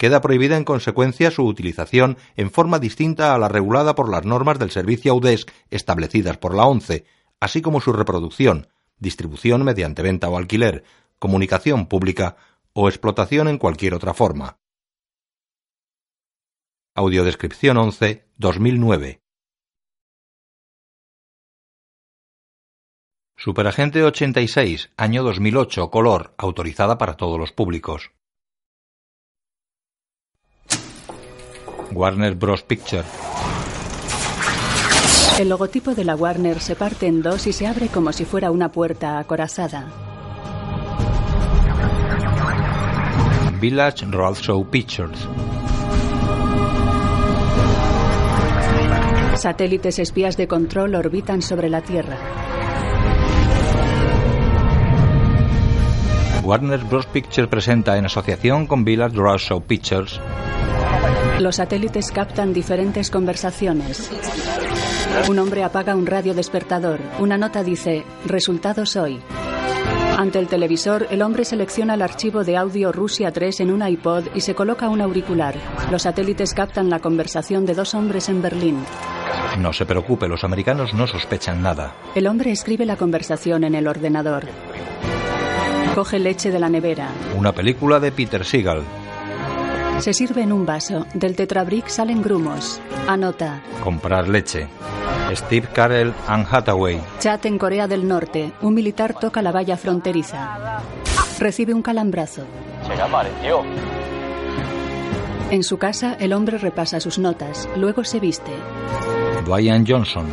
Queda prohibida en consecuencia su utilización en forma distinta a la regulada por las normas del servicio Audesc establecidas por la ONCE, así como su reproducción, distribución mediante venta o alquiler, comunicación pública o explotación en cualquier otra forma. Audiodescripción 11 2009 Superagente 86, año 2008, color, autorizada para todos los públicos. Warner Bros. Picture. El logotipo de la Warner se parte en dos y se abre como si fuera una puerta acorazada. Village Roadshow Pictures. Satélites espías de control orbitan sobre la Tierra. Warner Bros. Pictures presenta en asociación con Village Roadshow Pictures. Los satélites captan diferentes conversaciones. Un hombre apaga un radio despertador. Una nota dice, resultados hoy. Ante el televisor, el hombre selecciona el archivo de audio Rusia 3 en un iPod y se coloca un auricular. Los satélites captan la conversación de dos hombres en Berlín. No se preocupe, los americanos no sospechan nada. El hombre escribe la conversación en el ordenador. Coge leche de la nevera. Una película de Peter Seagal. Se sirve en un vaso. Del tetrabric salen grumos. Anota. Comprar leche. Steve Carell, Anne Hathaway. Chat en Corea del Norte. Un militar toca la valla fronteriza. Recibe un calambrazo. En su casa, el hombre repasa sus notas. Luego se viste. Dwayne Johnson.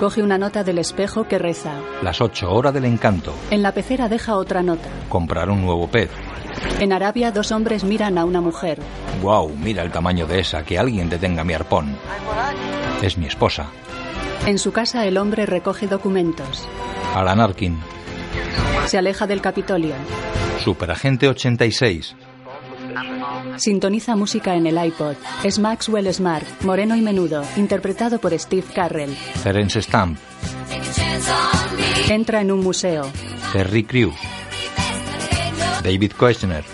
Coge una nota del espejo que reza. Las ocho horas del encanto. En la pecera deja otra nota. Comprar un nuevo pez. En Arabia, dos hombres miran a una mujer. Wow, mira el tamaño de esa. Que alguien detenga mi arpón. Es mi esposa. En su casa, el hombre recoge documentos. Alan Arkin. Se aleja del Capitolio. Superagente 86. Sintoniza música en el iPod. Es Maxwell Smart, moreno y menudo, interpretado por Steve Carrell. Terence Stamp. Entra en un museo. Terry Crews. David Koechner.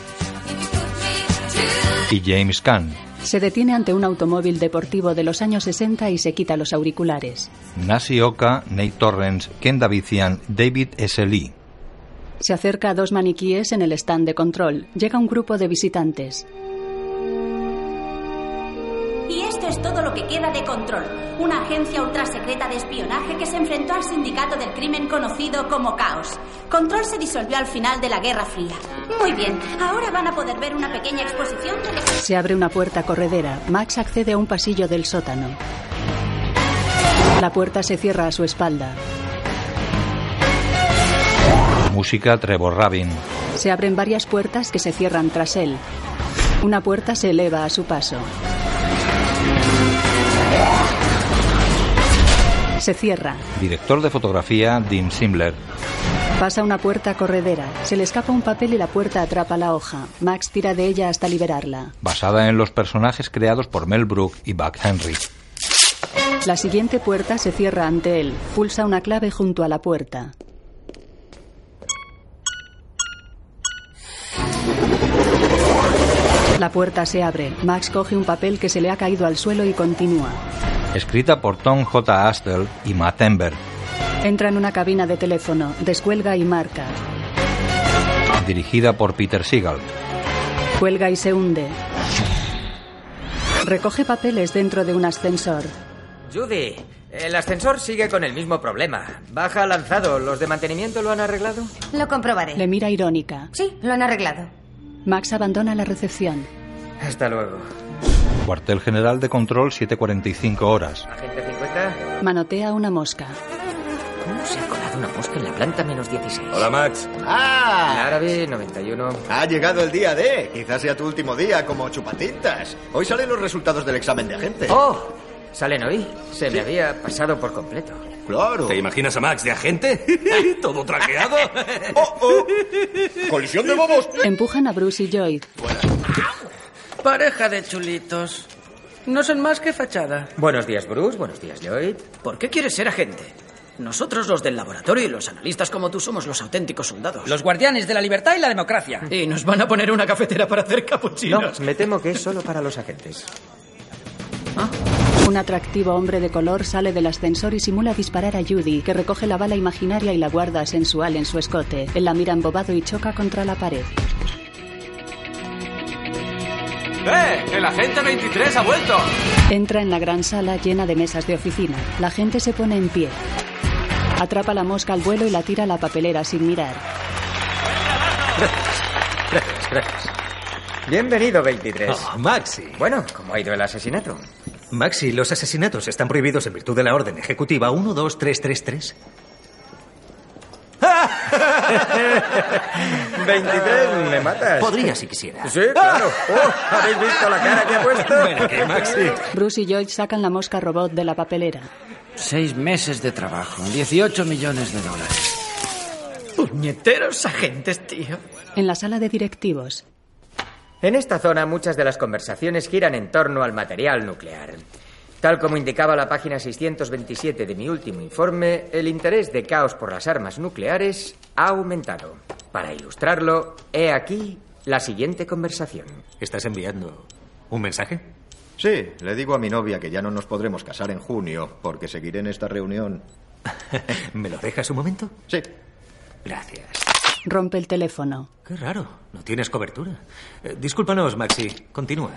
Y James Caan. Se detiene ante un automóvil deportivo de los años 60 y se quita los auriculares. Nasi Oka, Nate Torrance, Ken Davician, David S. Lee. Se acerca a dos maniquíes en el stand de control. Llega un grupo de visitantes. Y esto es todo lo que queda de Control, una agencia ultrasecreta de espionaje que se enfrentó al sindicato del crimen conocido como Caos. Control se disolvió al final de la Guerra Fría. Muy bien, ahora van a poder ver una pequeña exposición de. Se abre una puerta corredera. Max accede a un pasillo del sótano. La puerta se cierra a su espalda. Música Trevor Rabin. Se abren varias puertas que se cierran tras él. Una puerta se eleva a su paso. Se cierra. Director de fotografía Dim Simler. Pasa una puerta corredera. Se le escapa un papel y la puerta atrapa la hoja. Max tira de ella hasta liberarla. Basada en los personajes creados por Mel Brooks y Buck Henry. La siguiente puerta se cierra ante él. Pulsa una clave junto a la puerta. La puerta se abre. Max coge un papel que se le ha caído al suelo y continúa. Escrita por Tom J. Astle y Matt Ember. Entra en una cabina de teléfono, descuelga y marca. Dirigida por Peter Seagal. Cuelga y se hunde. Recoge papeles dentro de un ascensor. Judy, el ascensor sigue con el mismo problema. Baja lanzado. ¿Los de mantenimiento lo han arreglado? Lo comprobaré. Le mira irónica. Sí, lo han arreglado. Max abandona la recepción. Hasta luego. Cuartel General de Control 745 horas. Agente 50. Manotea una mosca. ¿Cómo se ha colado una mosca en la planta menos 16? Hola, Max. ¡Ah! Árabe 91. Ha llegado el día D. Quizás sea tu último día como chupatintas. Hoy salen los resultados del examen de agente. ¡Oh! ¿Salen hoy? Se me había pasado por completo. Claro. ¿Te imaginas a Max de agente? ¿Todo trajeado? ¡Oh, oh! ¡Colisión de bobos! Empujan a Bruce y Joy. Pareja de chulitos. No son más que fachada. Buenos días, Bruce. Buenos días, Lloyd. ¿Por qué quieres ser agente? Nosotros los del laboratorio y los analistas como tú somos los auténticos soldados. Los guardianes de la libertad y la democracia. Y nos van a poner una cafetera para hacer No, capuchinos. me temo que es solo para los agentes. Un atractivo hombre de color sale del ascensor y simula disparar a Judy, que recoge la bala imaginaria y la guarda sensual en su escote. Él la mira embobado y choca contra la pared. ¡Eh! ¡El agente 23 ha vuelto! Entra en la gran sala llena de mesas de oficina. La gente se pone en pie. Atrapa la mosca al vuelo y la tira a la papelera sin mirar. Gracias, gracias. Bienvenido, 23. Oh, Maxi. Bueno, ¿cómo ha ido el asesinato? Maxi, los asesinatos están prohibidos en virtud de la orden ejecutiva 12333. 23, me matas. Podría si quisiera. Sí, claro. Oh, ¿Habéis visto la cara que ha puesto? Ven aquí, Maxi. Bruce y Joy sacan la mosca robot de la papelera. Seis meses de trabajo, 18 millones de dólares. Puñeteros agentes, tío. En la sala de directivos, En esta zona muchas de las conversaciones giran en torno al material nuclear. Tal como indicaba la página 627 de mi último informe, el interés de Caos por las armas nucleares ha aumentado. Para ilustrarlo, he aquí la siguiente conversación. ¿Estás enviando un mensaje? Sí, le digo a mi novia que ya no nos podremos casar en junio porque seguiré en esta reunión. ¿Me lo dejas un momento? Sí. Gracias. Rompe el teléfono. Qué raro, no tienes cobertura. Eh, discúlpanos, Maxi. Continúa.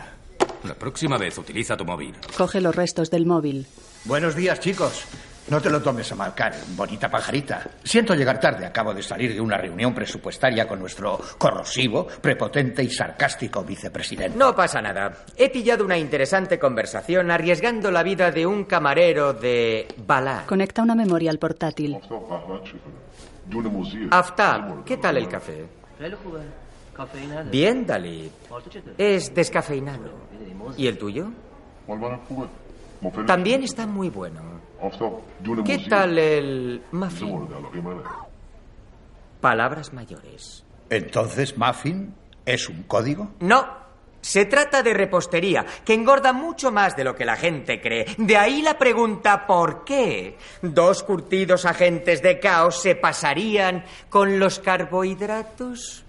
La próxima vez utiliza tu móvil. Coge los restos del móvil. Buenos días, chicos. No te lo tomes a mal, Karen, bonita pajarita. Siento llegar tarde. Acabo de salir de una reunión presupuestaria con nuestro corrosivo, prepotente y sarcástico vicepresidente. No pasa nada. He pillado una interesante conversación arriesgando la vida de un camarero de Balar. Conecta una memoria al portátil. Aftab, ¿qué tal el café? Bien, Dalit. Es descafeinado. ¿Y el tuyo? También está muy bueno. ¿Qué tal el muffin? Palabras mayores. Entonces, Muffin es un código. No. Se trata de repostería, que engorda mucho más de lo que la gente cree. De ahí la pregunta ¿por qué? Dos curtidos agentes de caos se pasarían con los carbohidratos.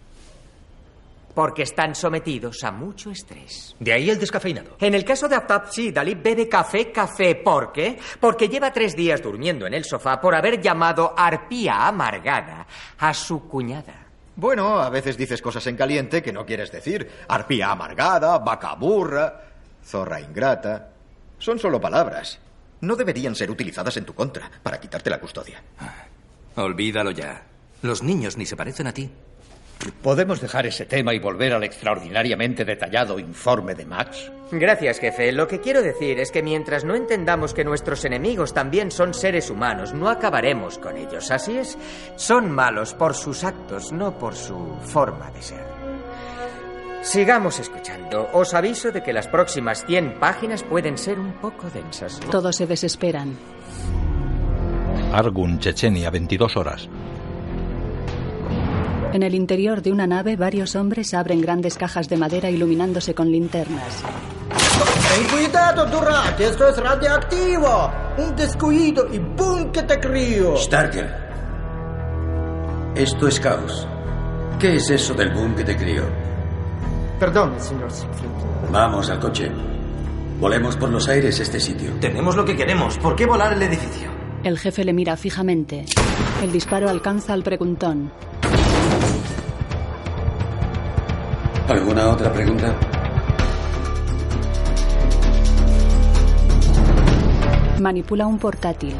Porque están sometidos a mucho estrés. De ahí el descafeinado. En el caso de Aftab, sí, Dalí bebe café, café. ¿Por qué? Porque lleva tres días durmiendo en el sofá por haber llamado arpía amargada a su cuñada. Bueno, a veces dices cosas en caliente que no quieres decir. Arpía amargada, vaca burra, zorra ingrata. Son solo palabras. No deberían ser utilizadas en tu contra para quitarte la custodia. Olvídalo ya. Los niños ni se parecen a ti. ¿Podemos dejar ese tema y volver al extraordinariamente detallado informe de Max? Gracias, jefe. Lo que quiero decir es que mientras no entendamos que nuestros enemigos también son seres humanos, no acabaremos con ellos. Así es, son malos por sus actos, no por su forma de ser. Sigamos escuchando. Os aviso de que las próximas 100 páginas pueden ser un poco densas. Todos se desesperan. Argun, Chechenia, 22 horas. En el interior de una nave, varios hombres abren grandes cajas de madera iluminándose con linternas. Ten cuidado, Durat, esto es radioactivo. Un descuido y ¡boom! que te crío. Starker. Esto es caos. ¿Qué es eso del boom que te crió? Perdón, señor Siegfried. Vamos al coche. Volemos por los aires este sitio. Tenemos lo que queremos. ¿Por qué volar el edificio? El jefe le mira fijamente. El disparo alcanza al preguntón. ¿Alguna otra pregunta? Manipula un portátil.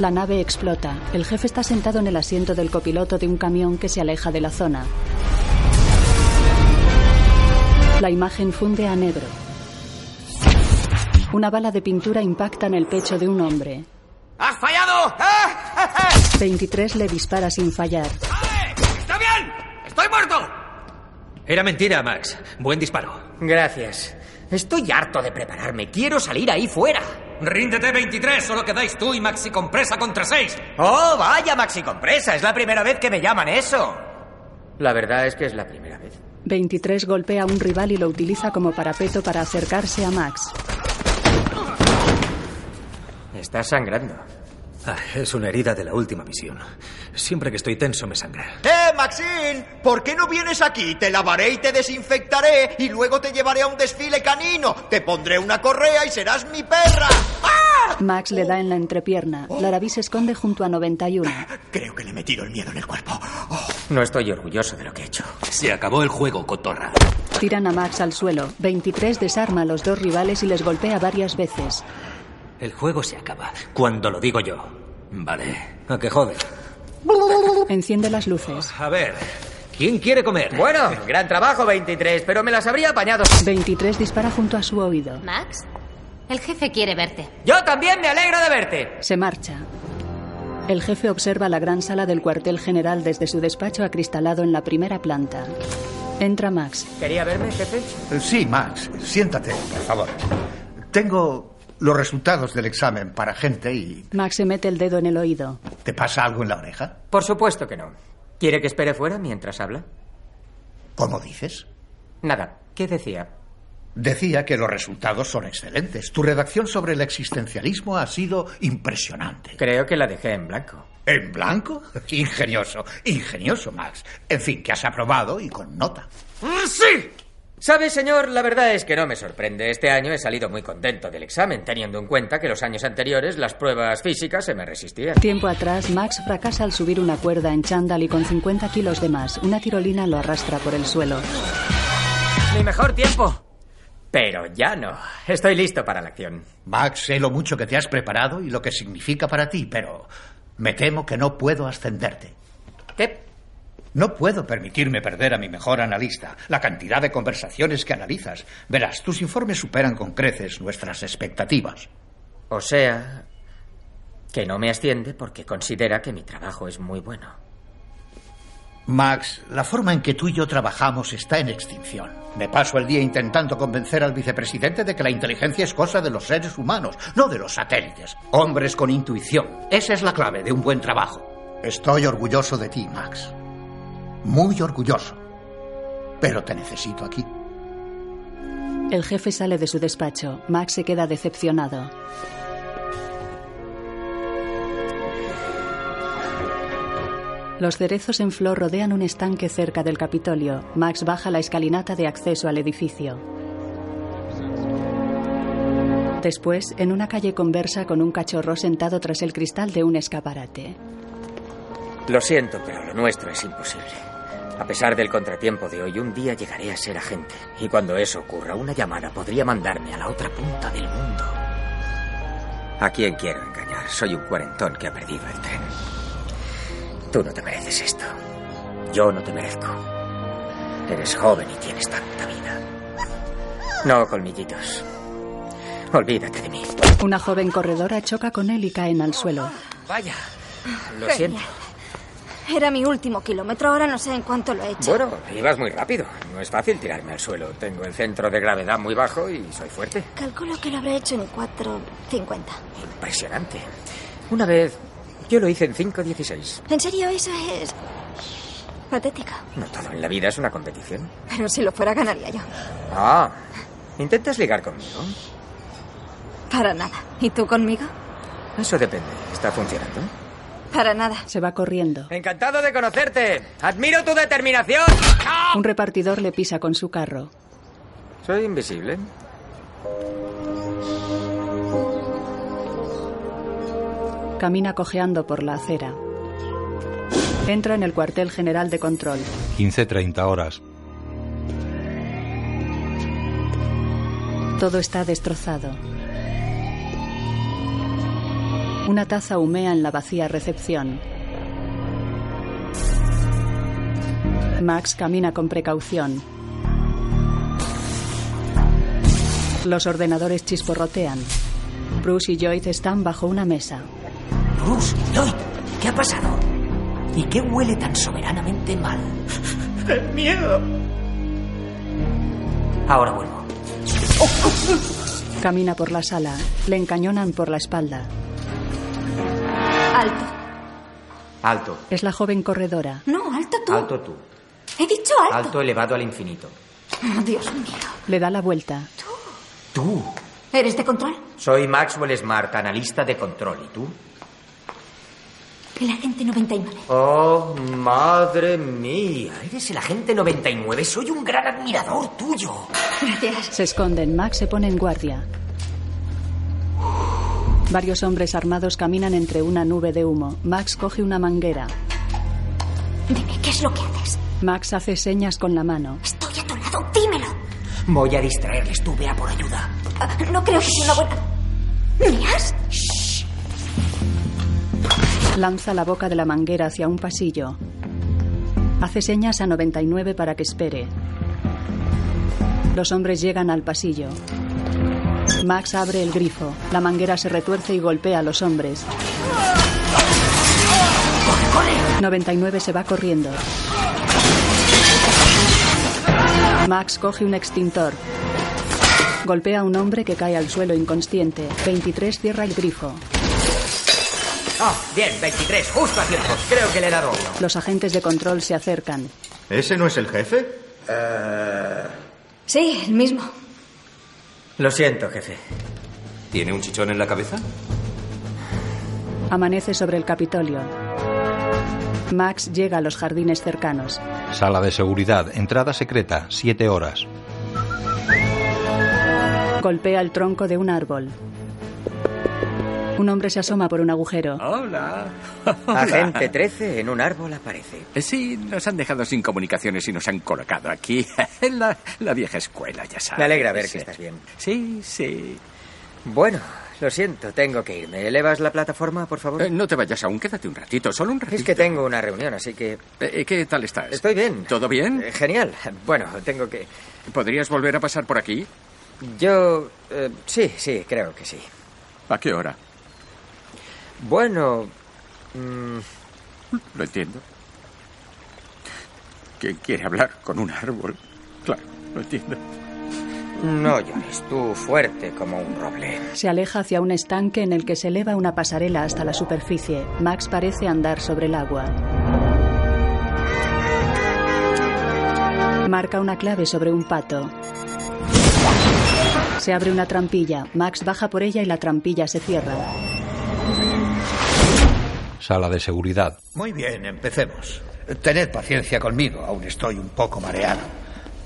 La nave explota. El jefe está sentado en el asiento del copiloto de un camión que se aleja de la zona. La imagen funde a negro. Una bala de pintura impacta en el pecho de un hombre. ¡Has fallado! 23 le dispara sin fallar. ¡Estoy muerto! Era mentira, Max. Buen disparo. Gracias. Estoy harto de prepararme. Quiero salir ahí fuera. Ríndete 23, solo quedáis tú y Maxi Compresa contra 6. Oh, vaya Maxi Compresa. Es la primera vez que me llaman eso. La verdad es que es la primera vez. 23 golpea a un rival y lo utiliza como parapeto para acercarse a Max. Está sangrando. Ah, es una herida de la última misión. Siempre que estoy tenso me sangra. ¡Eh, Maxine! ¿Por qué no vienes aquí? Te lavaré y te desinfectaré y luego te llevaré a un desfile canino. Te pondré una correa y serás mi perra. ¡Ah! Max le da en la entrepierna. Larabí se esconde junto a 91. Creo que le he metido el miedo en el cuerpo. Oh. No estoy orgulloso de lo que he hecho. Se acabó el juego, cotorra. Tiran a Max al suelo. 23 desarma a los dos rivales y les golpea varias veces. El juego se acaba cuando lo digo yo. Vale. ¿A qué joder? Enciende las luces. A ver, ¿quién quiere comer? Bueno, gran trabajo, 23, pero me las habría apañado. 23 dispara junto a su oído. Max, el jefe quiere verte. Yo también me alegro de verte. Se marcha. El jefe observa la gran sala del cuartel general desde su despacho acristalado en la primera planta. Entra Max. ¿Quería verme, jefe? Sí, Max. Siéntate, por favor. Tengo los resultados del examen para gente y... Max se mete el dedo en el oído. ¿Te pasa algo en la oreja? Por supuesto que no. ¿Quiere que espere fuera mientras habla? ¿Cómo dices? Nada. ¿Qué decía? Decía que los resultados son excelentes. Tu redacción sobre el existencialismo ha sido impresionante. Creo que la dejé en blanco. ¿En blanco? Ingenioso, ingenioso, Max. En fin, que has aprobado y con nota. ¡Sí! ¿Sabe, señor? La verdad es que no me sorprende. Este año he salido muy contento del examen, teniendo en cuenta que los años anteriores las pruebas físicas se me resistían. Tiempo atrás, Max fracasa al subir una cuerda en chándal y con 50 kilos de más. Una tirolina lo arrastra por el suelo. Mi mejor tiempo. Pero ya no. Estoy listo para la acción. Max, sé lo mucho que te has preparado y lo que significa para ti, pero me temo que no puedo ascenderte. ¿Qué? No puedo permitirme perder a mi mejor analista. La cantidad de conversaciones que analizas. Verás, tus informes superan con creces nuestras expectativas. O sea, que no me asciende porque considera que mi trabajo es muy bueno. Max, la forma en que tú y yo trabajamos está en extinción. Me paso el día intentando convencer al vicepresidente de que la inteligencia es cosa de los seres humanos, no de los satélites. Hombres con intuición. Esa es la clave de un buen trabajo. Estoy orgulloso de ti, Max muy orgulloso. Pero te necesito aquí. El jefe sale de su despacho. Max se queda decepcionado. Los cerezos en flor rodean un estanque cerca del Capitolio. Max baja la escalinata de acceso al edificio. Después, en una calle conversa con un cachorro sentado tras el cristal de un escaparate. Lo siento, pero lo nuestro es imposible. A pesar del contratiempo de hoy, un día llegaré a ser agente. Y cuando eso ocurra, una llamada podría mandarme a la otra punta del mundo. ¿A quién quiero engañar? Soy un cuarentón que ha perdido el tren. Tú no te mereces esto. Yo no te merezco. Eres joven y tienes tanta vida. No, colmillitos. Olvídate de mí. Una joven corredora choca con él y caen al suelo. Vaya. Lo siento. Era mi último kilómetro, ahora no sé en cuánto lo he hecho. Bueno, ibas muy rápido. No es fácil tirarme al suelo. Tengo el centro de gravedad muy bajo y soy fuerte. Calculo que lo habré hecho en 4.50. Impresionante. Una vez yo lo hice en 5.16. ¿En serio? Eso es... patético. No todo en la vida es una competición. Pero si lo fuera, ganaría yo. Ah, ¿intentas ligar conmigo? Para nada. ¿Y tú conmigo? Eso depende. ¿Está funcionando? Para nada. Se va corriendo. Encantado de conocerte. Admiro tu determinación. Un repartidor le pisa con su carro. Soy invisible. Camina cojeando por la acera. Entra en el cuartel general de control. 15.30 horas. Todo está destrozado. Una taza humea en la vacía recepción. Max camina con precaución. Los ordenadores chisporrotean. Bruce y Joyce están bajo una mesa. Bruce, Lloyd, ¿qué ha pasado? ¿Y qué huele tan soberanamente mal? El miedo. Ahora vuelvo. Camina por la sala. Le encañonan por la espalda. Alto. Alto. Es la joven corredora. No, alto tú. Alto tú. He dicho alto. Alto elevado al infinito. Oh, Dios mío. Le da la vuelta. Tú. ¿Eres de control? Soy Maxwell Smart, analista de control. ¿Y tú? El agente 99. Oh, madre mía. Eres el agente 99. Soy un gran admirador tuyo. Gracias. Se esconden. Max se pone en guardia. Varios hombres armados caminan entre una nube de humo. Max coge una manguera. Dime, ¿qué es lo que haces? Max hace señas con la mano. Estoy a tu lado, dímelo. Voy a distraerles. Tú ve a por ayuda. Ah, no creo que sea una buena... ¿Mías? Lanza la boca de la manguera hacia un pasillo. Hace señas a 99 para que espere. Los hombres llegan al pasillo. Max abre el grifo. La manguera se retuerce y golpea a los hombres. 99 se va corriendo. Max coge un extintor. Golpea a un hombre que cae al suelo inconsciente. 23 cierra el grifo. Oh, bien, 23. Justo a tiempo. Creo que le he dado uno. Los agentes de control se acercan. ¿Ese no es el jefe? Sí, el mismo. Lo siento, jefe. ¿Tiene un chichón en la cabeza? Amanece sobre el Capitolio. Max llega a los jardines cercanos. Sala de seguridad. Entrada secreta. Siete horas. Golpea el tronco de un árbol. Un hombre se asoma por un agujero. Hola. Agente 13 en un árbol aparece. Eh, Sí, nos han dejado sin comunicaciones y nos han colocado aquí en la, la vieja escuela, ya sabes. Me alegra ver Sí. que estás bien. Sí, sí. Bueno, lo siento, tengo que irme. ¿Elevas la plataforma, por favor? Eh, no te vayas aún, quédate un ratito, solo un ratito. Es que tengo una reunión, así que... Eh, ¿Qué tal estás? Estoy bien. ¿Todo bien? Eh, Genial. Bueno, tengo que... ¿Podrías volver a pasar por aquí? Yo... eh, sí, sí, creo que sí. ¿A qué hora? Bueno... mm, Lo entiendo. ¿Quién quiere hablar con un árbol? Claro, lo entiendo. no llores, tú fuerte como un roble. Se aleja hacia un estanque en el que se eleva una pasarela hasta la superficie. Max parece andar sobre el agua. Marca una clave sobre un pato. Se abre una trampilla. Max baja por ella y la trampilla se cierra. Sala de seguridad. Muy bien, empecemos. Tened paciencia conmigo, aún estoy un poco mareado.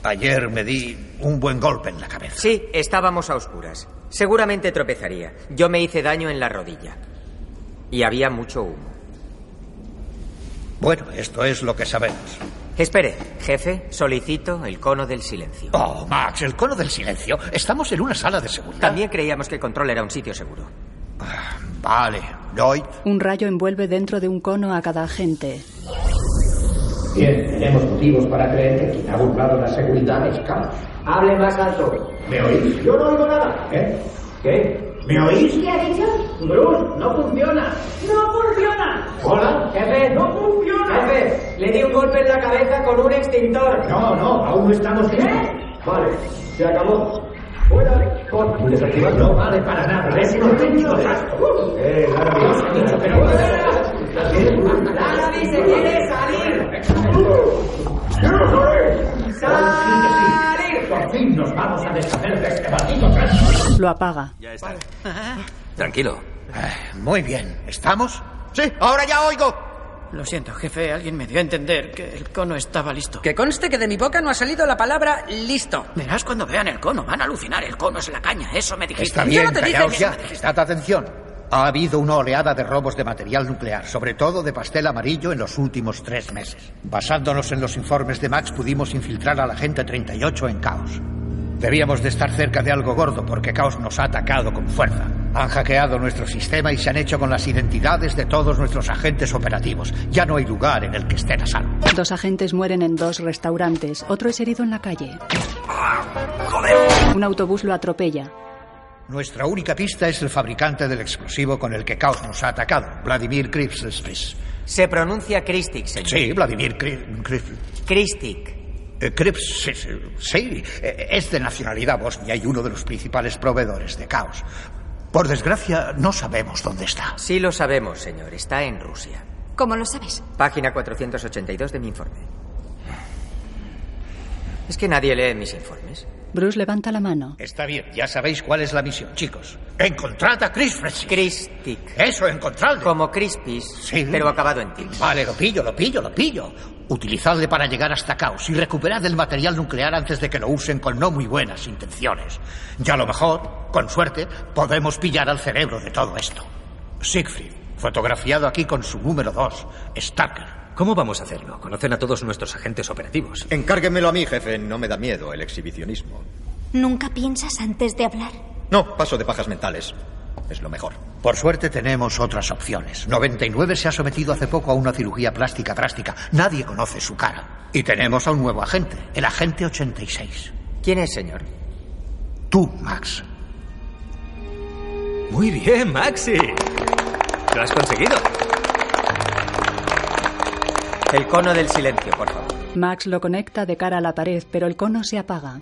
Ayer me di un buen golpe en la cabeza. Sí, estábamos a oscuras. Seguramente tropezaría. Yo me hice daño en la rodilla. Y había mucho humo. Bueno, esto es lo que sabemos. Espere, jefe, solicito el cono del silencio. Oh, Max, el cono del silencio. Estamos en una sala de seguridad. También creíamos que el control era un sitio seguro. Vale, Lloyd. Un rayo envuelve dentro de un cono a cada agente. Bien, tenemos motivos para creer que quien ha burlado la seguridad es Caos. Hable más alto. ¿Me oís? Yo no oigo nada. ¿Eh? ¿Qué? ¿Me oís? ¿Qué ha dicho? Bruce, no funciona. ¡No funciona! Hola. Jefe, No funciona. Jefe, le di un golpe en la cabeza con un extintor. No, no, aún no estamos bien. Vale, se acabó. Fuera. Con desactivar no vale para nada. Es un auténtico gasto. Eh, Larry, pero... ¡Larry se quiere salir! ¡Salir! Por fin nos vamos a deshacer de este maldito. Lo apaga. Ya está. Tranquilo. Muy bien, ¿estamos? Sí, ahora ya oigo. Lo siento, jefe. Alguien me dio a entender que el cono estaba listo. Que conste que de mi boca no ha salido la palabra listo. Verás cuando vean el cono. Van a alucinar. El cono es la caña. Eso me dijiste. Está Yo bien, no te dije callaos que- ya. Prestad atención. Ha habido una oleada de robos de material nuclear, sobre todo de pastel amarillo, en los últimos tres meses. Basándonos en los informes de Max, pudimos infiltrar al agente 38 en Caos. Debíamos de estar cerca de algo gordo porque Caos nos ha atacado con fuerza. Han hackeado nuestro sistema y se han hecho con las identidades de todos nuestros agentes operativos. Ya no hay lugar en el que estén a salvo. Dos agentes mueren en dos restaurantes. Otro es herido en la calle. Un autobús lo atropella. Nuestra única pista es el fabricante del explosivo con el que Caos nos ha atacado, Vladimir Kripslis. Se pronuncia Kristik, señor. Sí, Vladimir Kri- Kri- Kristik. Eh, Krips, sí, sí, sí, eh, es de nacionalidad bosnia y uno de los principales proveedores de caos. Por desgracia, no sabemos dónde está. Sí lo sabemos, señor. Está en Rusia. ¿Cómo lo sabes? Página 482 de mi informe. Es que nadie lee mis informes. Bruce levanta la mano. Está bien, ya sabéis cuál es la misión, chicos. Encontrad a Chris Freshy. Christic. Eso, encontradle. Como Crispis, Sí. pero acabado en tips. Vale, lo pillo, lo pillo, lo pillo. Utilizadle para llegar hasta Caos y recuperad el material nuclear antes de que lo usen con no muy buenas intenciones. Ya a lo mejor, con suerte, podemos pillar al cerebro de todo esto. Siegfried, fotografiado aquí con su número 2, Starker. ¿Cómo vamos a hacerlo? Conocen a todos nuestros agentes operativos. Encárguemelo a mí, jefe. No me da miedo el exhibicionismo. ¿Nunca piensas antes de hablar? No, paso de pajas mentales. Es lo mejor. Por suerte tenemos otras opciones. 99 se ha sometido hace poco a una cirugía plástica drástica. Nadie conoce su cara. Y tenemos a un nuevo agente, el agente 86. ¿Quién es, señor? Tú, Max. Muy bien, Maxi. Lo has conseguido. El cono del silencio, por favor. Max lo conecta de cara a la pared, pero el cono se apaga.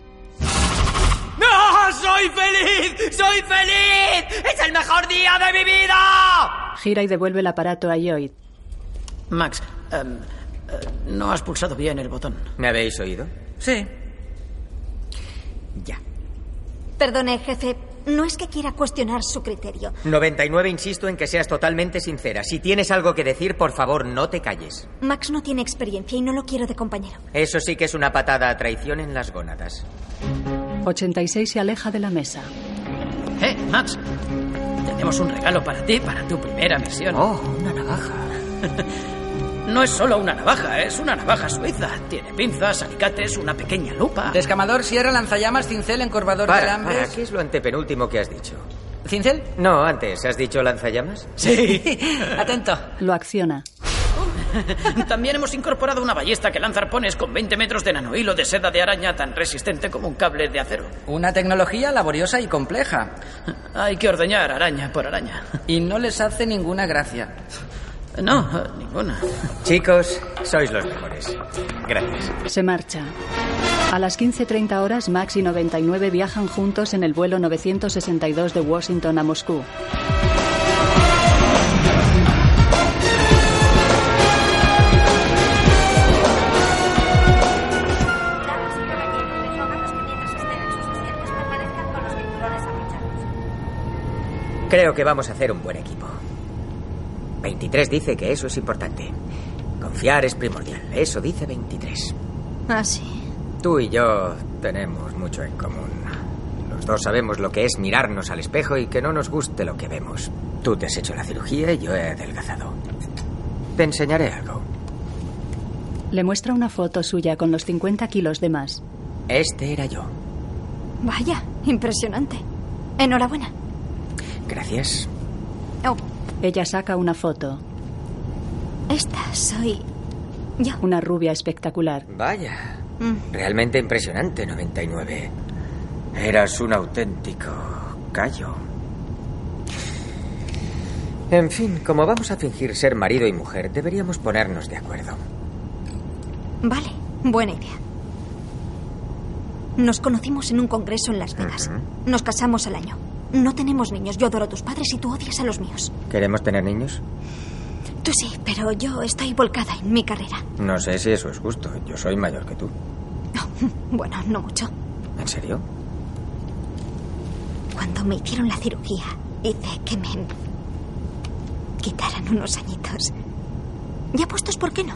¡Soy feliz! ¡Soy feliz! ¡Es el mejor día de mi vida! Gira y devuelve el aparato a Lloyd. Max, em, eh, no has pulsado bien el botón. ¿Me habéis oído? Sí. Ya. Perdone, jefe. No es que quiera cuestionar su criterio. 99 insisto en que seas totalmente sincera. Si tienes algo que decir, por favor, no te calles. Max no tiene experiencia y no lo quiero de compañero. Eso sí que es una patada a traición en las gónadas. 86 se aleja de la mesa. Eh, Max. Tenemos un regalo para ti, para tu primera misión. Oh, una navaja. No es solo una navaja, es una navaja suiza. Tiene pinzas, alicates, una pequeña lupa. Descamador, sierra, lanzallamas, cincel, encorvador de Para, alambres. para, ¿qué es lo antepenúltimo que has dicho? ¿Cincel? No, antes, ¿has dicho lanzallamas? Sí. Atento. Lo acciona. También hemos incorporado una ballesta que lanza arpones con 20 metros de nanohilo de seda de araña tan resistente como un cable de acero. Una tecnología laboriosa y compleja. Hay que ordeñar araña por araña. Y no les hace ninguna gracia. No, ninguna. Chicos, sois los mejores. Gracias. Se marcha. A las 15.30 horas, Max y 99 viajan juntos en el vuelo 962 de Washington a Moscú. Creo que vamos a hacer un buen equipo. 23 dice que eso es importante. Confiar es primordial. Eso dice 23. Ah, sí. Tú y yo tenemos mucho en común. Los dos sabemos lo que es mirarnos al espejo y que no nos guste lo que vemos. Tú te has hecho la cirugía y yo he adelgazado. Te enseñaré algo. Le muestra una foto suya con los 50 kilos de más. Este era yo. Vaya, impresionante. Enhorabuena. Gracias. Oh, Ella saca una foto. esta soy yo. Una rubia espectacular. Vaya. Mm. Realmente impresionante, 99. Eras un auténtico callo. En fin, como vamos a fingir ser marido y mujer, deberíamos ponernos de acuerdo. Vale, buena idea. Nos conocimos en un congreso en Las Vegas. Nos casamos al año. No tenemos niños. Yo adoro a tus padres y tú odias a los míos. ¿Queremos tener niños? Tú sí, pero yo estoy volcada en mi carrera. No sé si eso es justo. Yo soy mayor que tú. Bueno, no mucho. ¿En serio? Cuando me hicieron la cirugía, hice que me quitaran unos añitos. Ya puestos, ¿por qué no?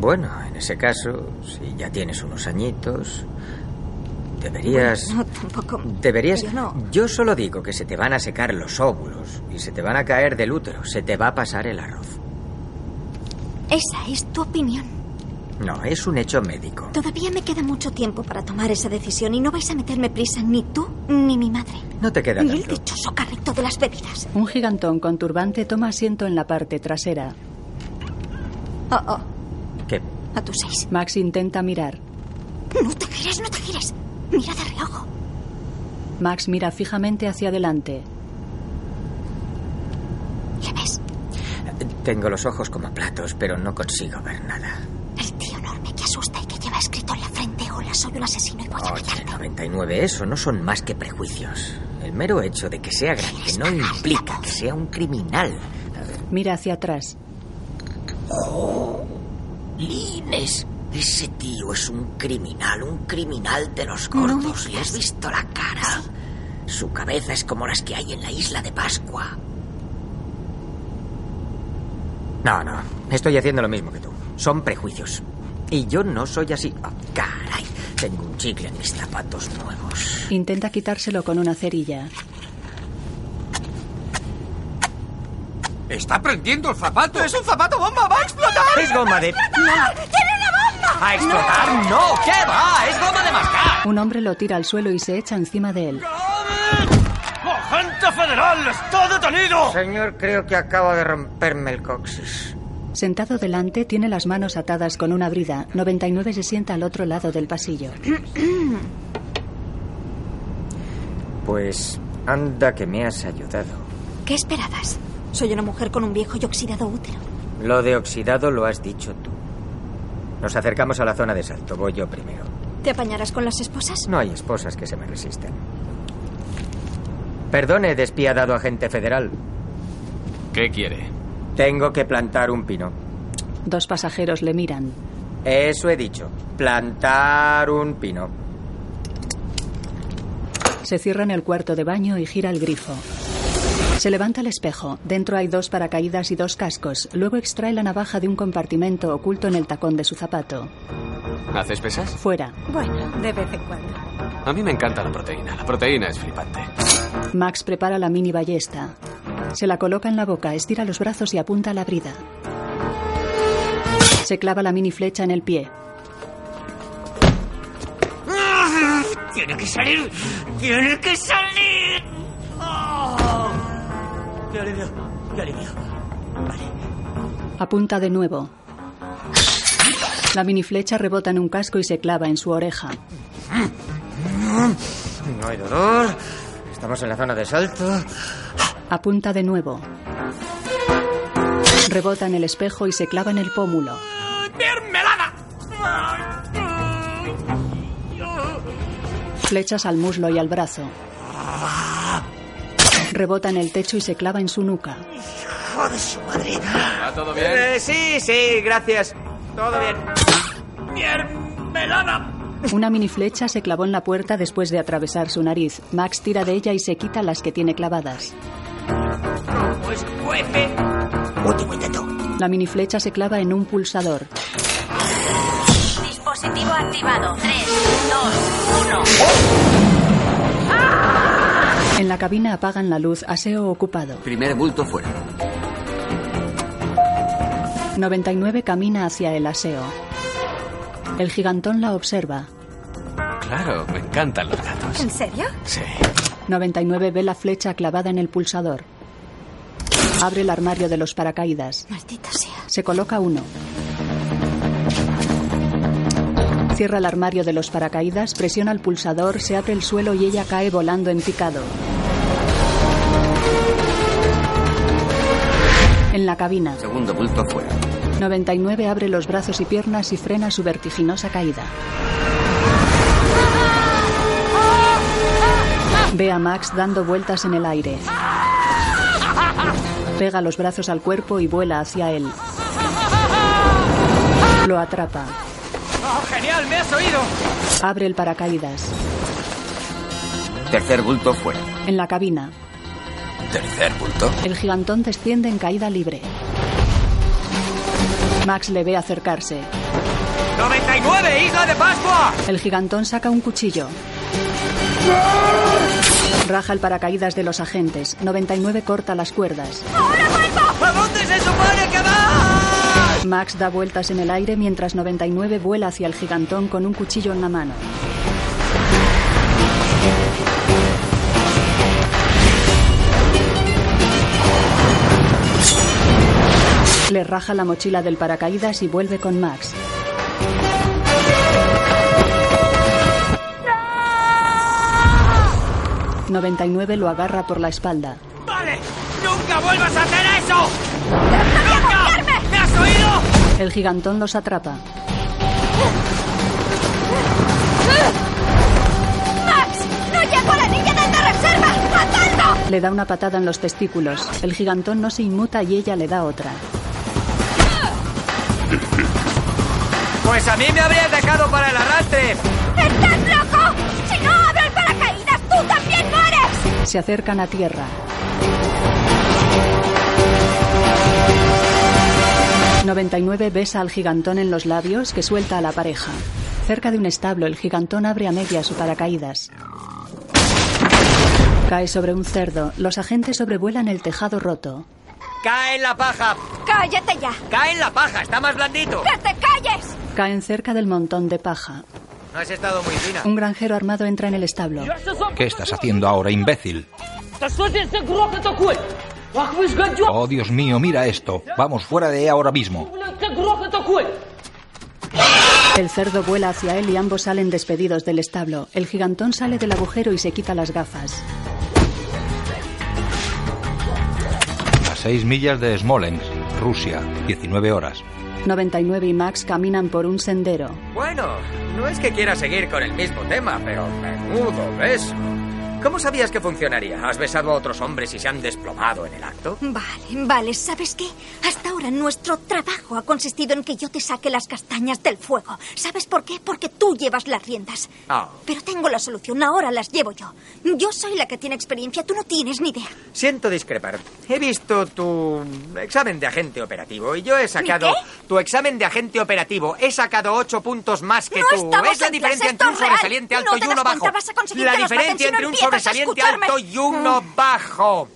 Bueno, en ese caso, si ya tienes unos añitos, deberías... Bueno, no, tampoco. Deberías... Yo no. Yo solo digo que se te van a secar los óvulos y se te van a caer del útero. Se te va a pasar el arroz. Esa es tu opinión. No, es un hecho médico. Todavía me queda mucho tiempo para tomar esa decisión y no vais a meterme prisa ni tú ni mi madre. No te queda Ni el tanto. dichoso carrito de las bebidas. Un gigantón con turbante toma asiento en la parte trasera. Oh, oh, ¿Qué? a tus seis. Max intenta mirar. No te gires, no te gires. Mira de reojo. Max mira fijamente hacia adelante. ¿Le ves? Tengo los ojos como platos, pero no consigo ver nada. El tío enorme que asusta y que lleva ahora. Soy un asesino y voy a Oye, 99, eso no son más que prejuicios. El mero hecho de que sea grande no implica que sea un criminal. Mira hacia atrás. Lines, ese tío es un criminal, un criminal de los gordos. ¿Le has visto la cara? Su cabeza es como las que hay en la isla de Pascua. No, no, estoy haciendo lo mismo que tú. Son prejuicios. Y yo no soy así. Oh, caray, tengo un chicle en mis zapatos nuevos. Intenta quitárselo con una cerilla. ¡Está prendiendo el zapato! ¡Es un zapato bomba! ¡Va a explotar! Es goma de... ¡Tiene una bomba! ¿A explotar? ¡No! ¿Qué va? ¡Es goma de mascar! Un hombre lo tira al suelo y se echa encima de él. ¡Agente federal! ¡Está detenido! Señor, creo que acaba de romperme el coxis. Sentado delante, tiene las manos atadas con una brida. 99 se sienta al otro lado del pasillo. Pues anda que me has ayudado. ¿Qué esperabas? Soy una mujer con un viejo y oxidado útero. Lo de oxidado lo has dicho tú. Nos acercamos a la zona de salto. Voy yo primero. ¿Te apañarás con las esposas? No hay esposas que se me resistan. Perdone, despiadado agente federal. ¿Qué quiere? Tengo que plantar un pino. Dos pasajeros le miran. Eso he dicho. Plantar un pino. Se cierra en el cuarto de baño y gira el grifo. Se levanta el espejo. Dentro hay dos paracaídas y dos cascos. Luego extrae la navaja de un compartimento oculto en el tacón de su zapato. ¿Haces pesas? Fuera. Bueno, de vez en cuando. A mí me encanta la proteína. La proteína es flipante. Max prepara la mini ballesta. Se la coloca en la boca, estira los brazos y apunta a la brida. Se clava la mini flecha en el pie. ¡Tiene que salir! ¡Tiene que salir! ¡Qué alivio! ¡Qué alivio! Apunta de nuevo. La mini flecha rebota en un casco y se clava en su oreja. No hay dolor. Estamos en la zona de salto. Apunta de nuevo. Rebota en el espejo y se clava en el pómulo. ¡Mermelada! Flechas al muslo y al brazo. Rebota en el techo y se clava en su nuca. ¡Hijo de su madre! ¿Va todo bien? Eh, sí, sí, gracias. Todo bien. ¡Mermelada! Una mini flecha se clavó en la puerta después de atravesar su nariz. Max tira de ella y se quita las que tiene clavadas. ¡Pues cuece! Último intento. La mini flecha se clava en un pulsador. Dispositivo activado. 3, 2, 1. En la cabina apagan la luz, aseo ocupado. Primer bulto fuera. 99 camina hacia el aseo. El gigantón la observa. Claro, me encantan los gatos. ¿En serio? Sí. 99 ve la flecha clavada en el pulsador. Abre el armario de los paracaídas. Maldita sea. Se coloca uno. Cierra el armario de los paracaídas, presiona el pulsador, se abre el suelo y ella cae volando en picado. En la cabina, Segundo bulto fuera. 99 abre los brazos y piernas y frena su vertiginosa caída. Ve a Max dando vueltas en el aire. Pega los brazos al cuerpo y vuela hacia él. Lo atrapa. ¡Oh, genial! ¡Me has oído! Abre el paracaídas. Tercer bulto fuera. En la cabina, Tercer bulto. el gigantón desciende en caída libre. Max le ve acercarse. ¡99! ¡Isla de Pascua! El gigantón saca un cuchillo. Raja el paracaídas de los agentes. 99 corta las cuerdas. ¿A dónde se supone? Max da vueltas en el aire mientras 99 vuela hacia el gigantón con un cuchillo en la mano. Le raja la mochila del paracaídas y vuelve con Max. ¡99 lo agarra por la espalda. ¡Vale! ¡Nunca vuelvas a hacer eso! El gigantón los atrapa. ¡Max! ¡No llego a la niña de la reserva! ¡Matadlo! Le da una patada en los testículos. El gigantón no se inmuta y ella le da otra. Pues a mí me habrías dejado para el arrastre. ¡Estás loco! ¡Si no abro el paracaídas, tú también mueres! Se acercan a tierra. ...99 besa al gigantón en los labios que suelta a la pareja. Cerca de un establo, el gigantón abre a media su paracaídas. Cae sobre un cerdo. Los agentes sobrevuelan el tejado roto. ¡Cae en la paja! ¡Cállate ya! ¡Cae en la paja! ¡Está más blandito! ¡Que te calles! Caen cerca del montón de paja. No has estado muy fina. Un granjero armado entra en el establo. ¿Qué estás haciendo ahora, imbécil? Oh, Dios mío, mira esto. Vamos fuera de ahora mismo. El cerdo vuela hacia él y ambos salen despedidos del establo. El gigantón sale del agujero y se quita las gafas. A seis millas de Smolensk, Rusia, 19 horas. 99 y Max caminan por un sendero. Bueno, no es que quiera seguir con el mismo tema, pero menudo beso. ¿Cómo sabías que funcionaría? ¿Has besado a otros hombres y se han desplomado en el acto? Vale, vale, ¿sabes qué? Hasta ahora nuestro trabajo ha consistido en que yo te saque las castañas del fuego. ¿Sabes por qué? Porque tú llevas las riendas. Ah, Pero tengo la solución, ahora las llevo yo. Yo soy la que tiene experiencia, tú no tienes ni idea. siento discrepar. He visto tu examen de agente operativo y yo he sacado... qué? Tu examen de agente operativo. He sacado ocho puntos más que No tú. Es la en diferencia entre un real. sobresaliente No alto te y uno bajo. La diferencia no entre un sobresaliente alto y uno bajo.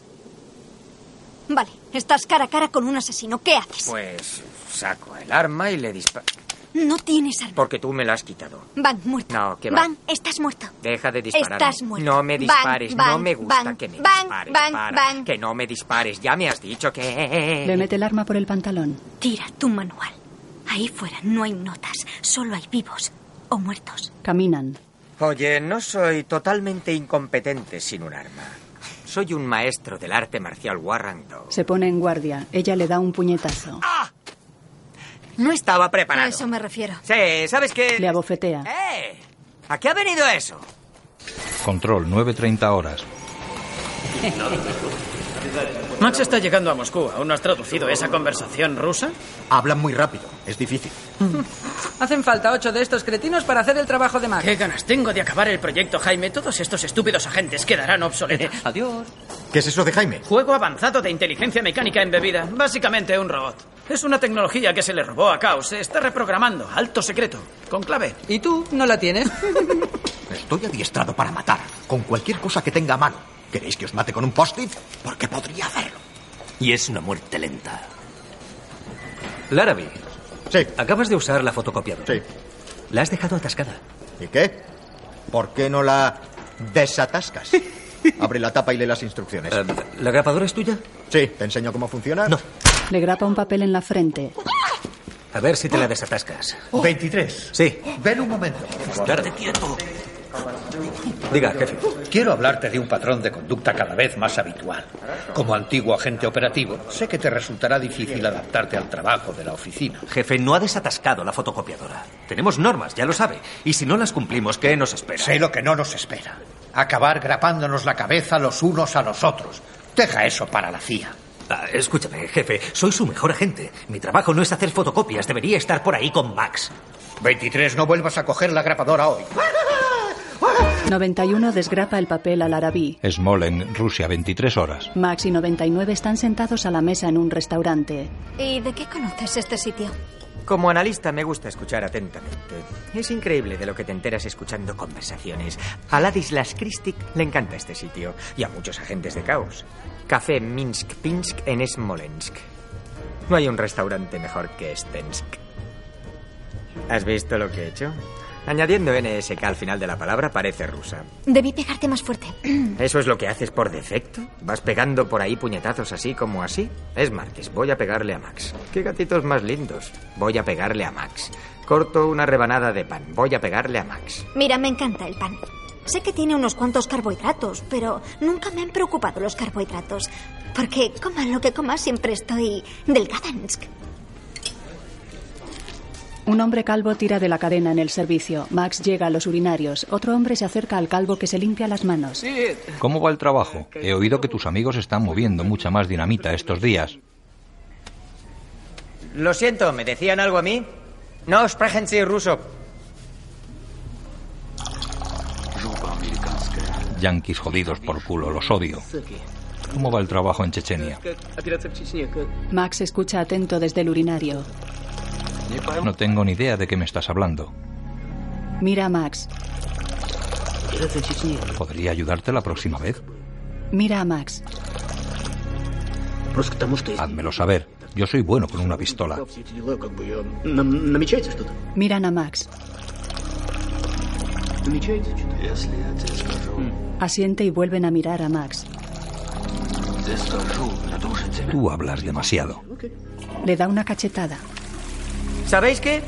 Vale, estás cara a cara con un asesino, ¿qué haces? Pues saco el arma y le disparo. No tienes arma. Porque tú me la has quitado. Van, muerto. No, que va. Van, estás muerto. Deja de disparar. Estás muerto. No me dispares, van, no me gusta van, que me van, dispares. van, para. van. Que no me dispares, ya me has dicho que... Le mete el arma por el pantalón. Tira tu manual. Ahí fuera no hay notas, solo hay vivos o muertos. Caminan. Oye, no soy totalmente incompetente sin un arma. Soy un maestro del arte marcial Warrando. Se pone en guardia. Ella le da un puñetazo. No estaba A preparado. eso me refiero. Sí, ¿sabes qué? Le abofetea. ¡Eh! ¿A qué ha venido eso? Control, 9.30 horas. Max está llegando a Moscú. ¿Aún no has traducido esa conversación rusa? Hablan muy rápido. Es difícil. Hacen falta ocho de estos cretinos para hacer el trabajo de Max. ¿Qué ganas tengo de acabar el proyecto, Jaime? Todos estos estúpidos agentes quedarán obsoletos. Adiós. ¿Qué es eso de Jaime? Juego avanzado de inteligencia mecánica embebida. Básicamente un robot. Es una tecnología que se le robó a Chaos. Se está reprogramando. Alto secreto. Con clave. ¿Y tú no la tienes? Estoy adiestrado para matar. Con cualquier cosa que tenga a mano. ¿Queréis que os mate con un post-it? Porque podría hacerlo. Y es una muerte lenta. Larabi. Sí. Acabas de usar la fotocopiadora. Sí. La has dejado atascada. ¿Y qué? ¿Por qué no la desatascas? Abre la tapa y lee las instrucciones. Eh, ¿La grapadora es tuya? Sí, ¿te enseño cómo funciona? No. Le grapa un papel en la frente. A ver si te la desatascas. 23. Sí. Ven un momento. Quédate quieto. Diga, jefe. Quiero hablarte de un patrón de conducta cada vez más habitual. Como antiguo agente operativo, sé que te resultará difícil adaptarte al trabajo de la oficina. Jefe, no ha desatascado la fotocopiadora. Tenemos normas, ya lo sabe. Y si no las cumplimos, ¿qué nos espera? Sé lo que no nos espera. Acabar grapándonos la cabeza los unos a los otros. Deja eso para la CIA. Ah, escúchame, jefe, soy su mejor agente. Mi trabajo no es hacer fotocopias, debería estar por ahí con Max. 23, no vuelvas a coger la grapadora hoy. 91 desgrapa el papel al arabí. Smolensk, Rusia, 23 horas. Max y 99 están sentados a la mesa en un restaurante. ¿Y de qué conoces este sitio? Como analista me gusta escuchar atentamente. Es increíble de lo que te enteras escuchando conversaciones. A Ladislas Kristik le encanta este sitio y a muchos agentes de caos. Café Minsk Pinsk en Smolensk. No hay un restaurante mejor que Stensk. ¿Has visto lo que he hecho? Añadiendo NSK al final de la palabra parece rusa. Debí pegarte más fuerte. ¿Eso es lo que haces por defecto? ¿Vas pegando por ahí puñetazos así como así? Es martes, voy a pegarle a Max. ¿Qué gatitos más lindos? Voy a pegarle a Max. Corto una rebanada de pan, voy a pegarle a Max. Mira, me encanta el pan. Sé que tiene unos cuantos carbohidratos, pero nunca me han preocupado los carbohidratos. Porque coma lo que coma, siempre estoy delgadansk. Un hombre calvo tira de la cadena en el servicio. Max llega a los urinarios. Otro hombre se acerca al calvo que se limpia las manos. ¿Cómo va el trabajo? He oído que tus amigos están moviendo mucha más dinamita estos días. Lo siento, ¿me decían algo a mí? No Sie ruso. Yanquis jodidos por culo, los odio. ¿Cómo va el trabajo en Chechenia? Max escucha atento desde el urinario. No tengo ni idea de qué me estás hablando. Mira a Max. ¿Podría ayudarte la próxima vez? Mira a Max. Házmelo saber. Yo soy bueno con una pistola. Miran a Max. Asiente y vuelven a mirar a Max. Tú hablas demasiado. Le da una cachetada. ¿Sabéis qué?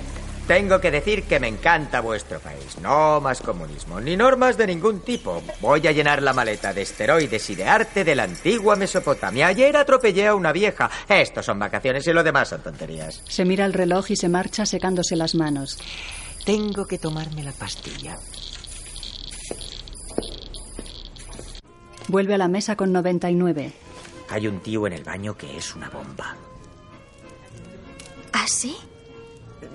Tengo que decir que me encanta vuestro país. No más comunismo, ni normas de ningún tipo. Voy a llenar la maleta de esteroides y de arte de la antigua Mesopotamia. Ayer atropellé a una vieja. Estos son vacaciones y lo demás son tonterías. Se mira el reloj y se marcha secándose las manos. Tengo que tomarme la pastilla. Vuelve a la mesa con 99. Hay un tío en el baño que es una bomba. ¿Ah, sí?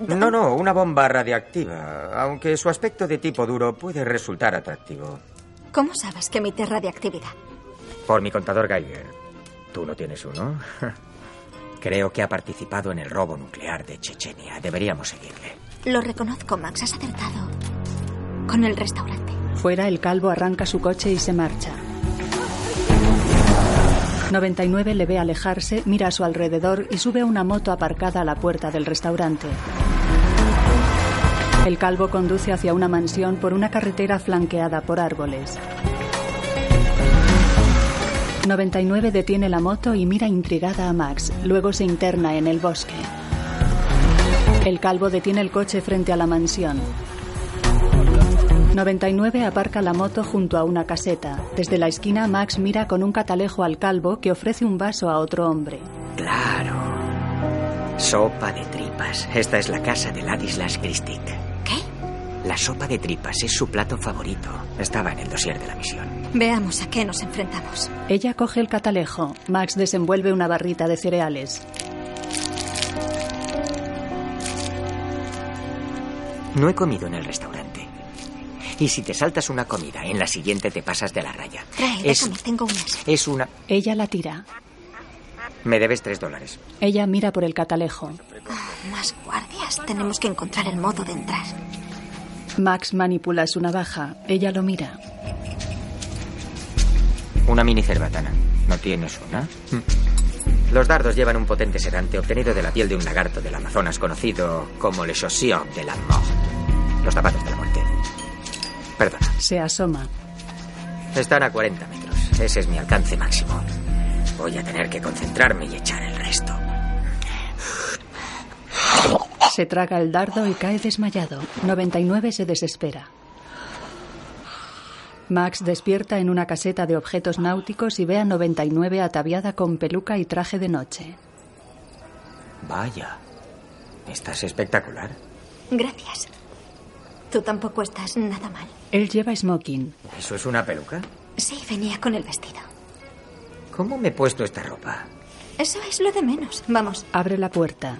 No, no, una bomba radiactiva. Aunque su aspecto de tipo duro puede resultar atractivo. ¿Cómo sabes que emite radiactividad? Por mi contador Geiger. ¿Tú no tienes uno? Creo que ha participado en el robo nuclear de Chechenia. Deberíamos seguirle. Lo reconozco, Max. Has acertado. Con el restaurante. Fuera, el calvo arranca su coche y se marcha. 99 le ve alejarse, mira a su alrededor y sube a una moto aparcada a la puerta del restaurante. El calvo conduce hacia una mansión por una carretera flanqueada por árboles. 99 detiene la moto y mira intrigada a Max, luego se interna en el bosque. El calvo detiene el coche frente a la mansión. 99 aparca la moto junto a una caseta. Desde la esquina, Max mira con un catalejo al calvo que ofrece un vaso a otro hombre. Claro. Sopa de tripas. Esta es la casa de Ladislas Christic. ¿Qué? La sopa de tripas es su plato favorito. Estaba en el dossier de la misión. Veamos a qué nos enfrentamos. Ella coge el catalejo. Max desenvuelve una barrita de cereales. No he comido en el restaurante. Y si te saltas una comida, en la siguiente te pasas de la raya. Trae, Es, déjame, tengo unas. es una... Ella la tira. Me debes tres dólares. Ella mira por el catalejo. Ah, más guardias. Tenemos que encontrar el modo de entrar. Max manipula su navaja. Ella lo mira. Una mini cerbatana. ¿No tienes una? Los dardos llevan un potente sedante obtenido de la piel de un lagarto del Amazonas conocido como le chaussure de la mort. Los zapatos de la. Perdona. Se asoma. Están a 40 metros. Ese es mi alcance máximo. Voy a tener que concentrarme y echar el resto. Se traga el dardo y cae desmayado. 99 se desespera. Max despierta en una caseta de objetos náuticos y ve a 99 ataviada con peluca y traje de noche. Vaya. Estás espectacular. Gracias. Tú tampoco estás nada mal. Él lleva smoking. ¿Eso es una peluca? Sí, venía con el vestido. ¿Cómo me he puesto esta ropa? Eso es lo de menos. Vamos. Abre la puerta.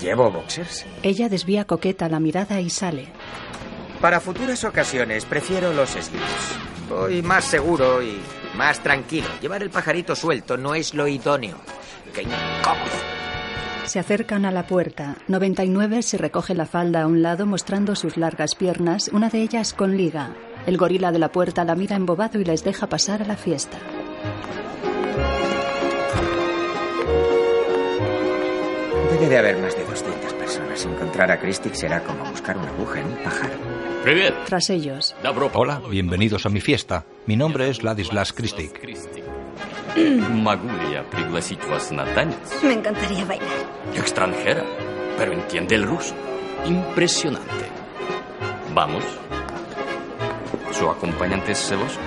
¿Llevo boxers? Ella desvía coqueta la mirada y sale. Para futuras ocasiones prefiero los slips. Voy más seguro y más tranquilo. Llevar el pajarito suelto no es lo idóneo. ¡Qué incómodo! Se acercan a la puerta. 99 se recoge la falda a un lado mostrando sus largas piernas, una de ellas con liga. El gorila de la puerta la mira embobado y les deja pasar a la fiesta. Debe de haber más de 200 personas. Encontrar a Christic será como buscar una aguja en un pájaro. Tras ellos, Hola, bienvenidos a mi fiesta. Mi nombre es Ladislas Christic. Могу ли я пригласить вас на танец? Me encantaría bailar. Extranjera, pero entiende el ruso. Impresionante. Vamos. ¿Su acompañante es celoso?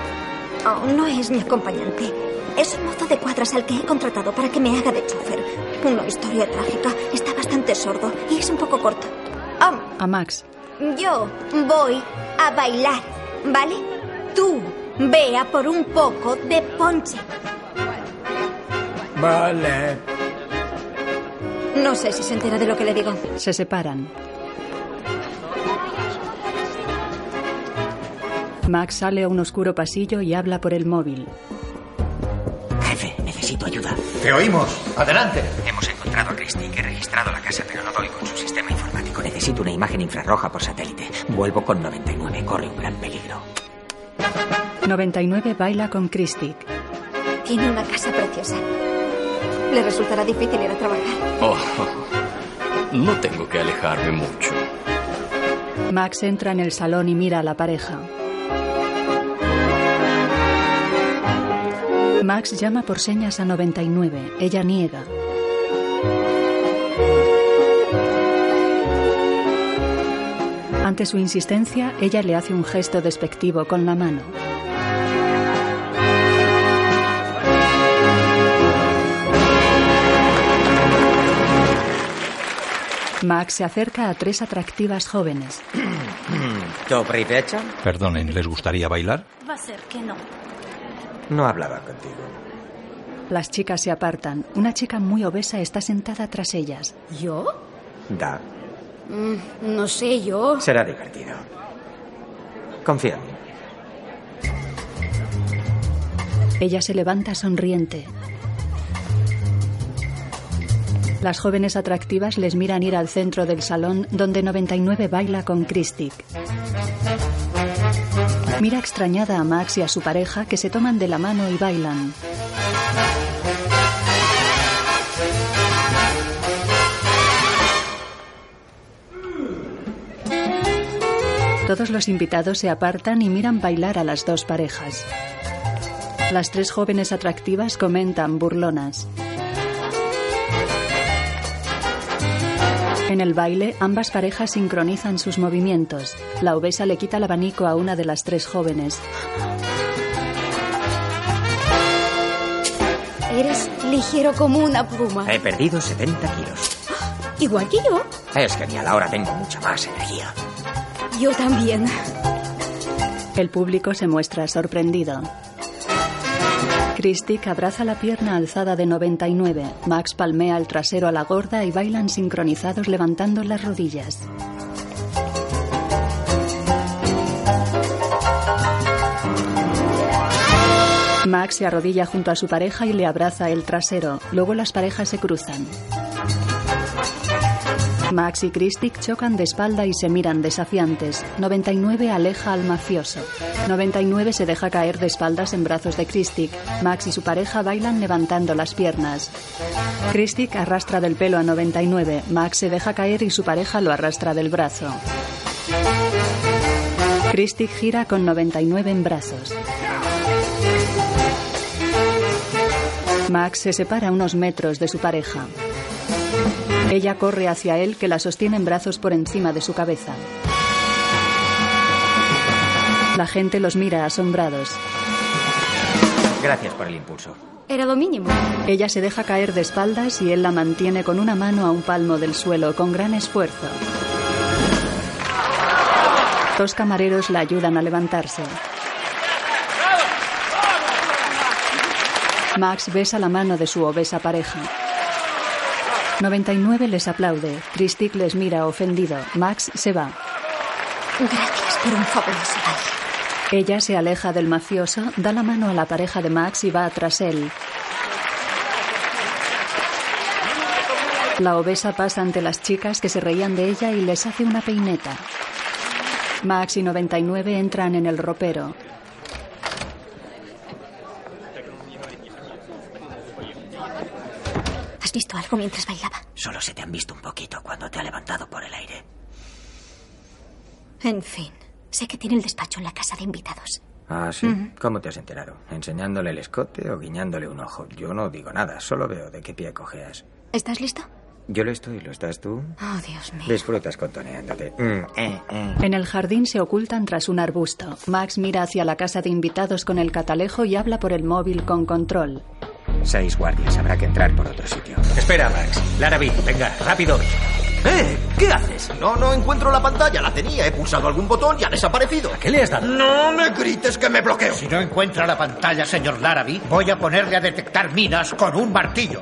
Oh, no es mi acompañante. Es un mozo de cuadras al que he contratado para que me haga de chofer. Una historia trágica. Está bastante sordo y es un poco corto. Am, A Max. yo voy a bailar, ¿vale? Tú ve a por un poco de ponche. Vale. No sé si se entera de lo que le digo. Se separan. Max sale a un oscuro pasillo y habla por el móvil. Jefe, necesito ayuda. Te oímos. Adelante. Hemos encontrado a Christie, que he registrado la casa, pero no doy con su sistema informático. Necesito una imagen infrarroja por satélite. Vuelvo con 99. Corre un gran peligro. 99 baila con Christic. Tiene una casa preciosa. Le resultará difícil ir a trabajar. Oh, no tengo que alejarme mucho. Max entra en el salón y mira a la pareja. Max llama por señas a 99. Ella niega. Ante su insistencia, ella le hace un gesto despectivo con la mano. Max se acerca a tres atractivas jóvenes. Perdonen, ¿les gustaría bailar? Va a ser que no. No hablaba contigo. Las chicas se apartan. Una chica muy obesa está sentada tras ellas. ¿Yo? Da. Mm, no sé, yo. Será divertido. Confía. Ella se levanta sonriente. Las jóvenes atractivas les miran ir al centro del salón donde 99 baila con Christic. Mira extrañada a Max y a su pareja que se toman de la mano y bailan. Todos los invitados se apartan y miran bailar a las dos parejas. Las tres jóvenes atractivas comentan burlonas. En el baile, ambas parejas sincronizan sus movimientos. La obesa le quita el abanico a una de las tres jóvenes. Eres ligero como una pluma. He perdido 70 kilos. Igual que yo. Es genial, ahora tengo mucha más energía. Yo también. El público se muestra sorprendido. Christic abraza la pierna alzada de 99. Max palmea el trasero a la gorda y bailan sincronizados levantando las rodillas. Max se arrodilla junto a su pareja y le abraza el trasero. Luego las parejas se cruzan. Max y Christic chocan de espalda y se miran desafiantes. 99 aleja al mafioso. 99 se deja caer de espaldas en brazos de Christic. Max y su pareja bailan levantando las piernas. Christic arrastra del pelo a 99. Max se deja caer y su pareja lo arrastra del brazo. Christic gira con 99 en brazos. Max se separa unos metros de su pareja. Ella corre hacia él que la sostiene en brazos por encima de su cabeza. La gente los mira asombrados. Gracias por el impulso. Era lo mínimo. Ella se deja caer de espaldas y él la mantiene con una mano a un palmo del suelo con gran esfuerzo. Dos camareros la ayudan a levantarse. Max besa la mano de su obesa pareja. 99 les aplaude. Christic les mira ofendido. Max se va. Gracias por un fabuloso baile. Ella se aleja del mafioso, da la mano a la pareja de Max y va tras él. La obesa pasa ante las chicas que se reían de ella y les hace una peineta. Max y 99 entran en el ropero. Visto algo mientras bailaba? Solo se te han visto un poquito cuando te ha levantado por el aire. En fin, sé que tiene el despacho en la casa de invitados. Ah, sí. ¿Cómo te has enterado? ¿Enseñándole el escote o guiñándole un ojo? Yo no digo nada, solo veo de qué pie cojeas. ¿Estás listo? Yo lo estoy, ¿lo estás tú? Oh, Dios mío. Disfrutas contoneándote. Mm, eh, eh. En el jardín se ocultan tras un arbusto. Max mira hacia la casa de invitados con el catalejo y habla por el móvil con control. Seis guardias. Habrá que entrar por otro sitio. Espera, Max. Larrabee, venga, rápido. ¡Eh! ¿Qué haces? No, no encuentro la pantalla. La tenía. He pulsado algún botón y ha desaparecido. ¿Qué le has dado? No me grites que me bloqueo. Si no encuentra la pantalla, señor Larrabee, voy a ponerle a detectar minas con un martillo.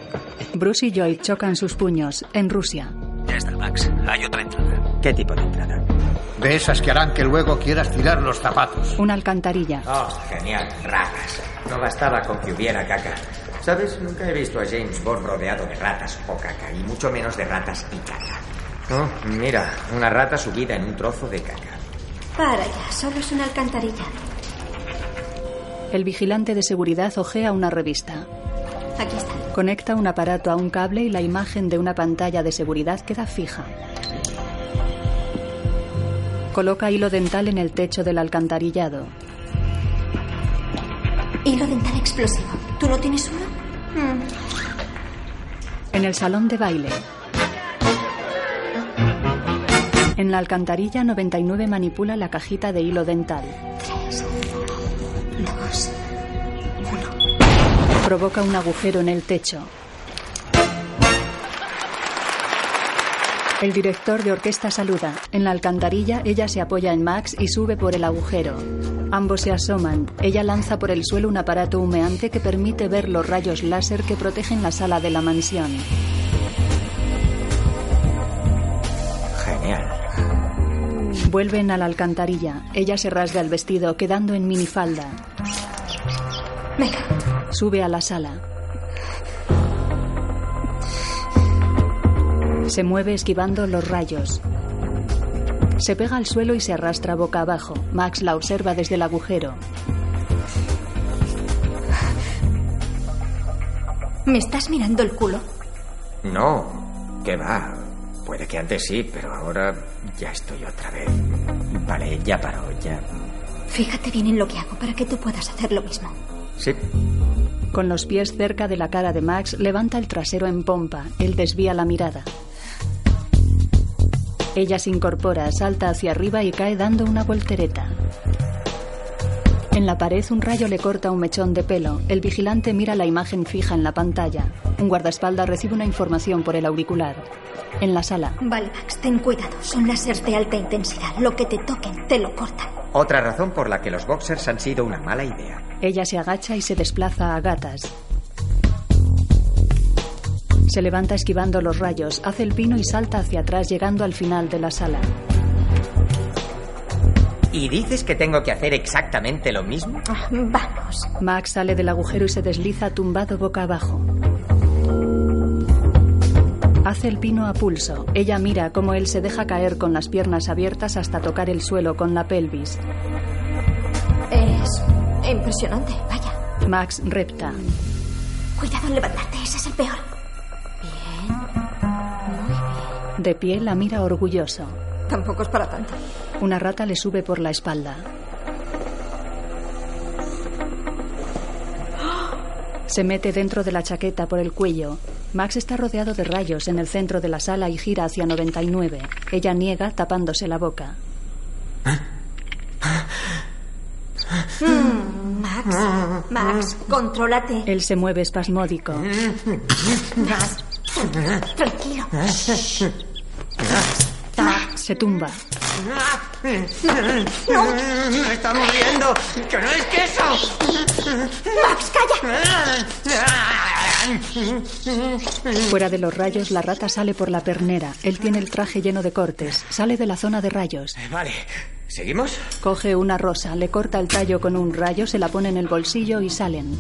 Bruce y Joy chocan sus puños en Rusia. Ya está, Max. Hay otra entrada. ¿Qué tipo de entrada? De esas que harán que luego quieras tirar los zapatos. Una alcantarilla. Oh, genial. Ratas. No bastaba con que hubiera caca. ¿Sabes? Nunca he visto a James Bond rodeado de ratas o caca, y mucho menos de ratas y caca. Oh, mira, una rata subida en un trozo de caca. Para ya, solo es una alcantarilla. El vigilante de seguridad ojea una revista. Aquí está. Conecta un aparato a un cable y la imagen de una pantalla de seguridad queda fija. Coloca hilo dental en el techo del alcantarillado. Hilo dental explosivo. ¿Tú no tienes uno? Mm. En el salón de baile. En la alcantarilla 99 manipula la cajita de hilo dental. Tres, dos, Provoca un agujero en el techo. El director de orquesta saluda. En la alcantarilla ella se apoya en Max y sube por el agujero. Ambos se asoman. Ella lanza por el suelo un aparato humeante que permite ver los rayos láser que protegen la sala de la mansión. Vuelven a la alcantarilla. Ella se rasga el vestido, quedando en minifalda. Venga. Sube a la sala. Se mueve esquivando los rayos. Se pega al suelo y se arrastra boca abajo. Max la observa desde el agujero. ¿Me estás mirando el culo? No, ¿qué va? Puede que antes sí, pero ahora ya estoy otra vez. Vale, ya paró, ya. Fíjate bien en lo que hago para que tú puedas hacer lo mismo. Sí. Con los pies cerca de la cara de Max, levanta el trasero en pompa. Él desvía la mirada. Ella se incorpora, salta hacia arriba y cae dando una voltereta. En la pared un rayo le corta un mechón de pelo. El vigilante mira la imagen fija en la pantalla. Un guardaespaldas recibe una información por el auricular. En la sala. Vale, Max, ten cuidado. Son láseres de alta intensidad. Lo que te toquen, te lo cortan. Otra razón por la que los boxers han sido una mala idea. Ella se agacha y se desplaza a gatas. Se levanta esquivando los rayos, hace el pino y salta hacia atrás llegando al final de la sala. ¿Y dices que tengo que hacer exactamente lo mismo? Ah, vamos. Max sale del agujero y se desliza tumbado boca abajo. Hace el pino a pulso. Ella mira cómo él se deja caer con las piernas abiertas hasta tocar el suelo con la pelvis. Es impresionante, vaya. Max repta. Cuidado en levantarte, ese es el peor. De pie la mira orgulloso. Tampoco es para tanto. Una rata le sube por la espalda. Se mete dentro de la chaqueta por el cuello. Max está rodeado de rayos en el centro de la sala y gira hacia 99. Ella niega tapándose la boca. Mm, Max, Max, contrólate. Él se mueve espasmódico. Max, tranquilo. Se tumba. ¡No! ¡Me está muriendo! ¡Que no es queso! ¡Max, calla! Fuera de los rayos, la rata sale por la pernera. Él tiene el traje lleno de cortes. Sale de la zona de rayos. Vale. ¿Seguimos? Coge una rosa, le corta el tallo con un rayo, se la pone en el bolsillo y salen.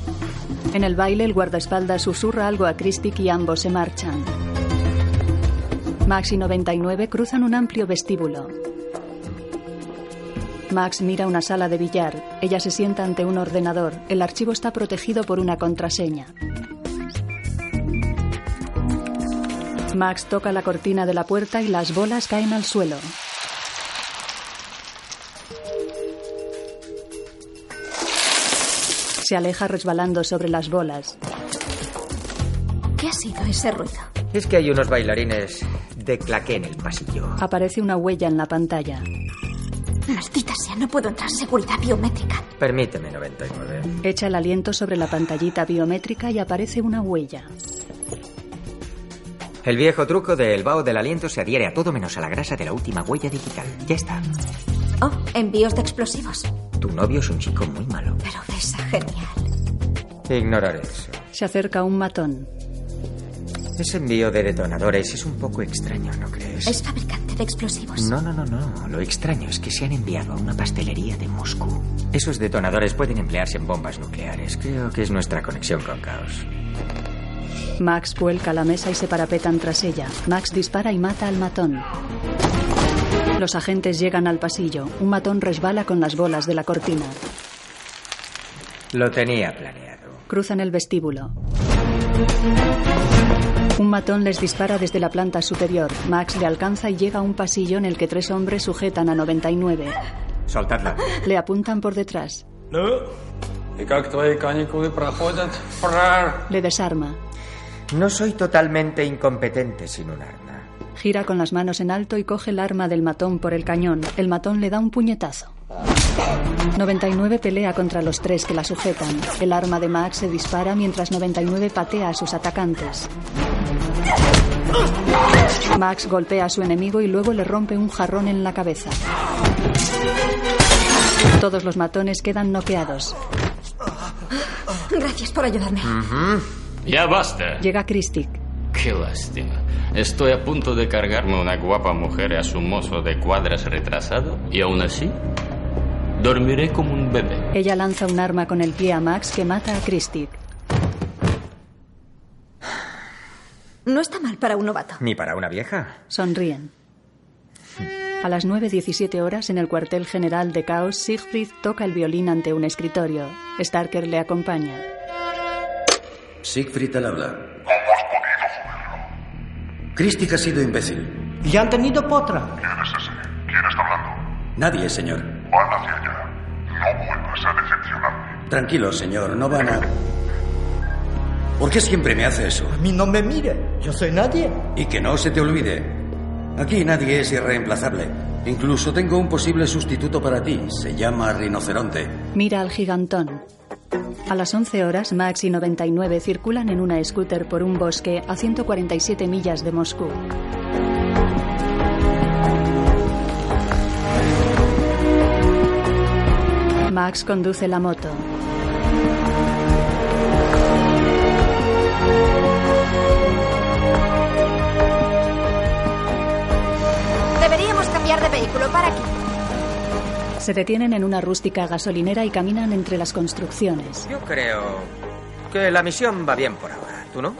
En el baile, el guardaespaldas susurra algo a Christic y ambos se marchan. Max y 99 cruzan un amplio vestíbulo. Max mira una sala de billar. Ella se sienta ante un ordenador. El archivo está protegido por una contraseña. Max toca la cortina de la puerta y las bolas caen al suelo. Se aleja resbalando sobre las bolas. ¿Qué ha sido ese ruido? Es que hay unos bailarines de claqué en el pasillo. Aparece una huella en la pantalla. Maldita sea, no puedo entrar. Seguridad biométrica. Permíteme, 99. Echa el aliento sobre la pantallita biométrica y aparece una huella. El viejo truco del vaho del aliento se adhiere a todo menos a la grasa de la última huella digital. Ya está. Oh, envíos de explosivos. Tu novio es un chico muy malo. Pero besa genial. Ignoraré eso. Se acerca un matón. Ese envío de detonadores es un poco extraño, ¿no crees? Es fabricante de explosivos. No, no, no, no. Lo extraño es que se han enviado a una pastelería de Moscú. Esos detonadores pueden emplearse en bombas nucleares. Creo que es nuestra conexión con Caos. Max vuelca la mesa y se parapetan tras ella. Max dispara y mata al matón. Los agentes llegan al pasillo. Un matón resbala con las bolas de la cortina. Lo tenía planeado. Cruzan el vestíbulo. Un matón les dispara desde la planta superior. Max le alcanza y llega a un pasillo en el que tres hombres sujetan a 99. Soltadla. Le apuntan por detrás. Le desarma. No soy totalmente incompetente sin un arma. Gira con las manos en alto y coge el arma del matón por el cañón. El matón le da un puñetazo. 99 pelea contra los tres que la sujetan. El arma de Max se dispara mientras 99 patea a sus atacantes. Max golpea a su enemigo y luego le rompe un jarrón en la cabeza. Todos los matones quedan noqueados. Gracias por ayudarme. Ya basta. Llega Christic. Qué lástima. Estoy a punto de cargarme una guapa mujer a su mozo de cuadras retrasado y aún así dormiré como un bebé. Ella lanza un arma con el pie a Max que mata a Christic. No está mal para un novato. Ni para una vieja. Sonríen. A las 9.17 horas, en el cuartel general de Caos, Siegfried toca el violín ante un escritorio. Starker le acompaña. Siegfried al habla. Christic ha sido imbécil. Y han tenido potra. ¿Quién es ese? ¿Quién está hablando? Nadie, señor. Van hacia allá. No vuelvas a decepcionarme. Tranquilo, señor. No van a... ¿Por qué siempre me hace eso? A mí no me mire. Yo soy nadie. Y que no se te olvide. Aquí nadie es irreemplazable. Incluso tengo un posible sustituto para ti. Se llama Rinoceronte. Mira al gigantón. A las 11 horas, Max y 99 circulan en una scooter por un bosque a 147 millas de Moscú. Max conduce la moto. Deberíamos cambiar de vehículo para aquí. Se detienen en una rústica gasolinera y caminan entre las construcciones. Yo creo que la misión va bien por ahora. ¿Tú no?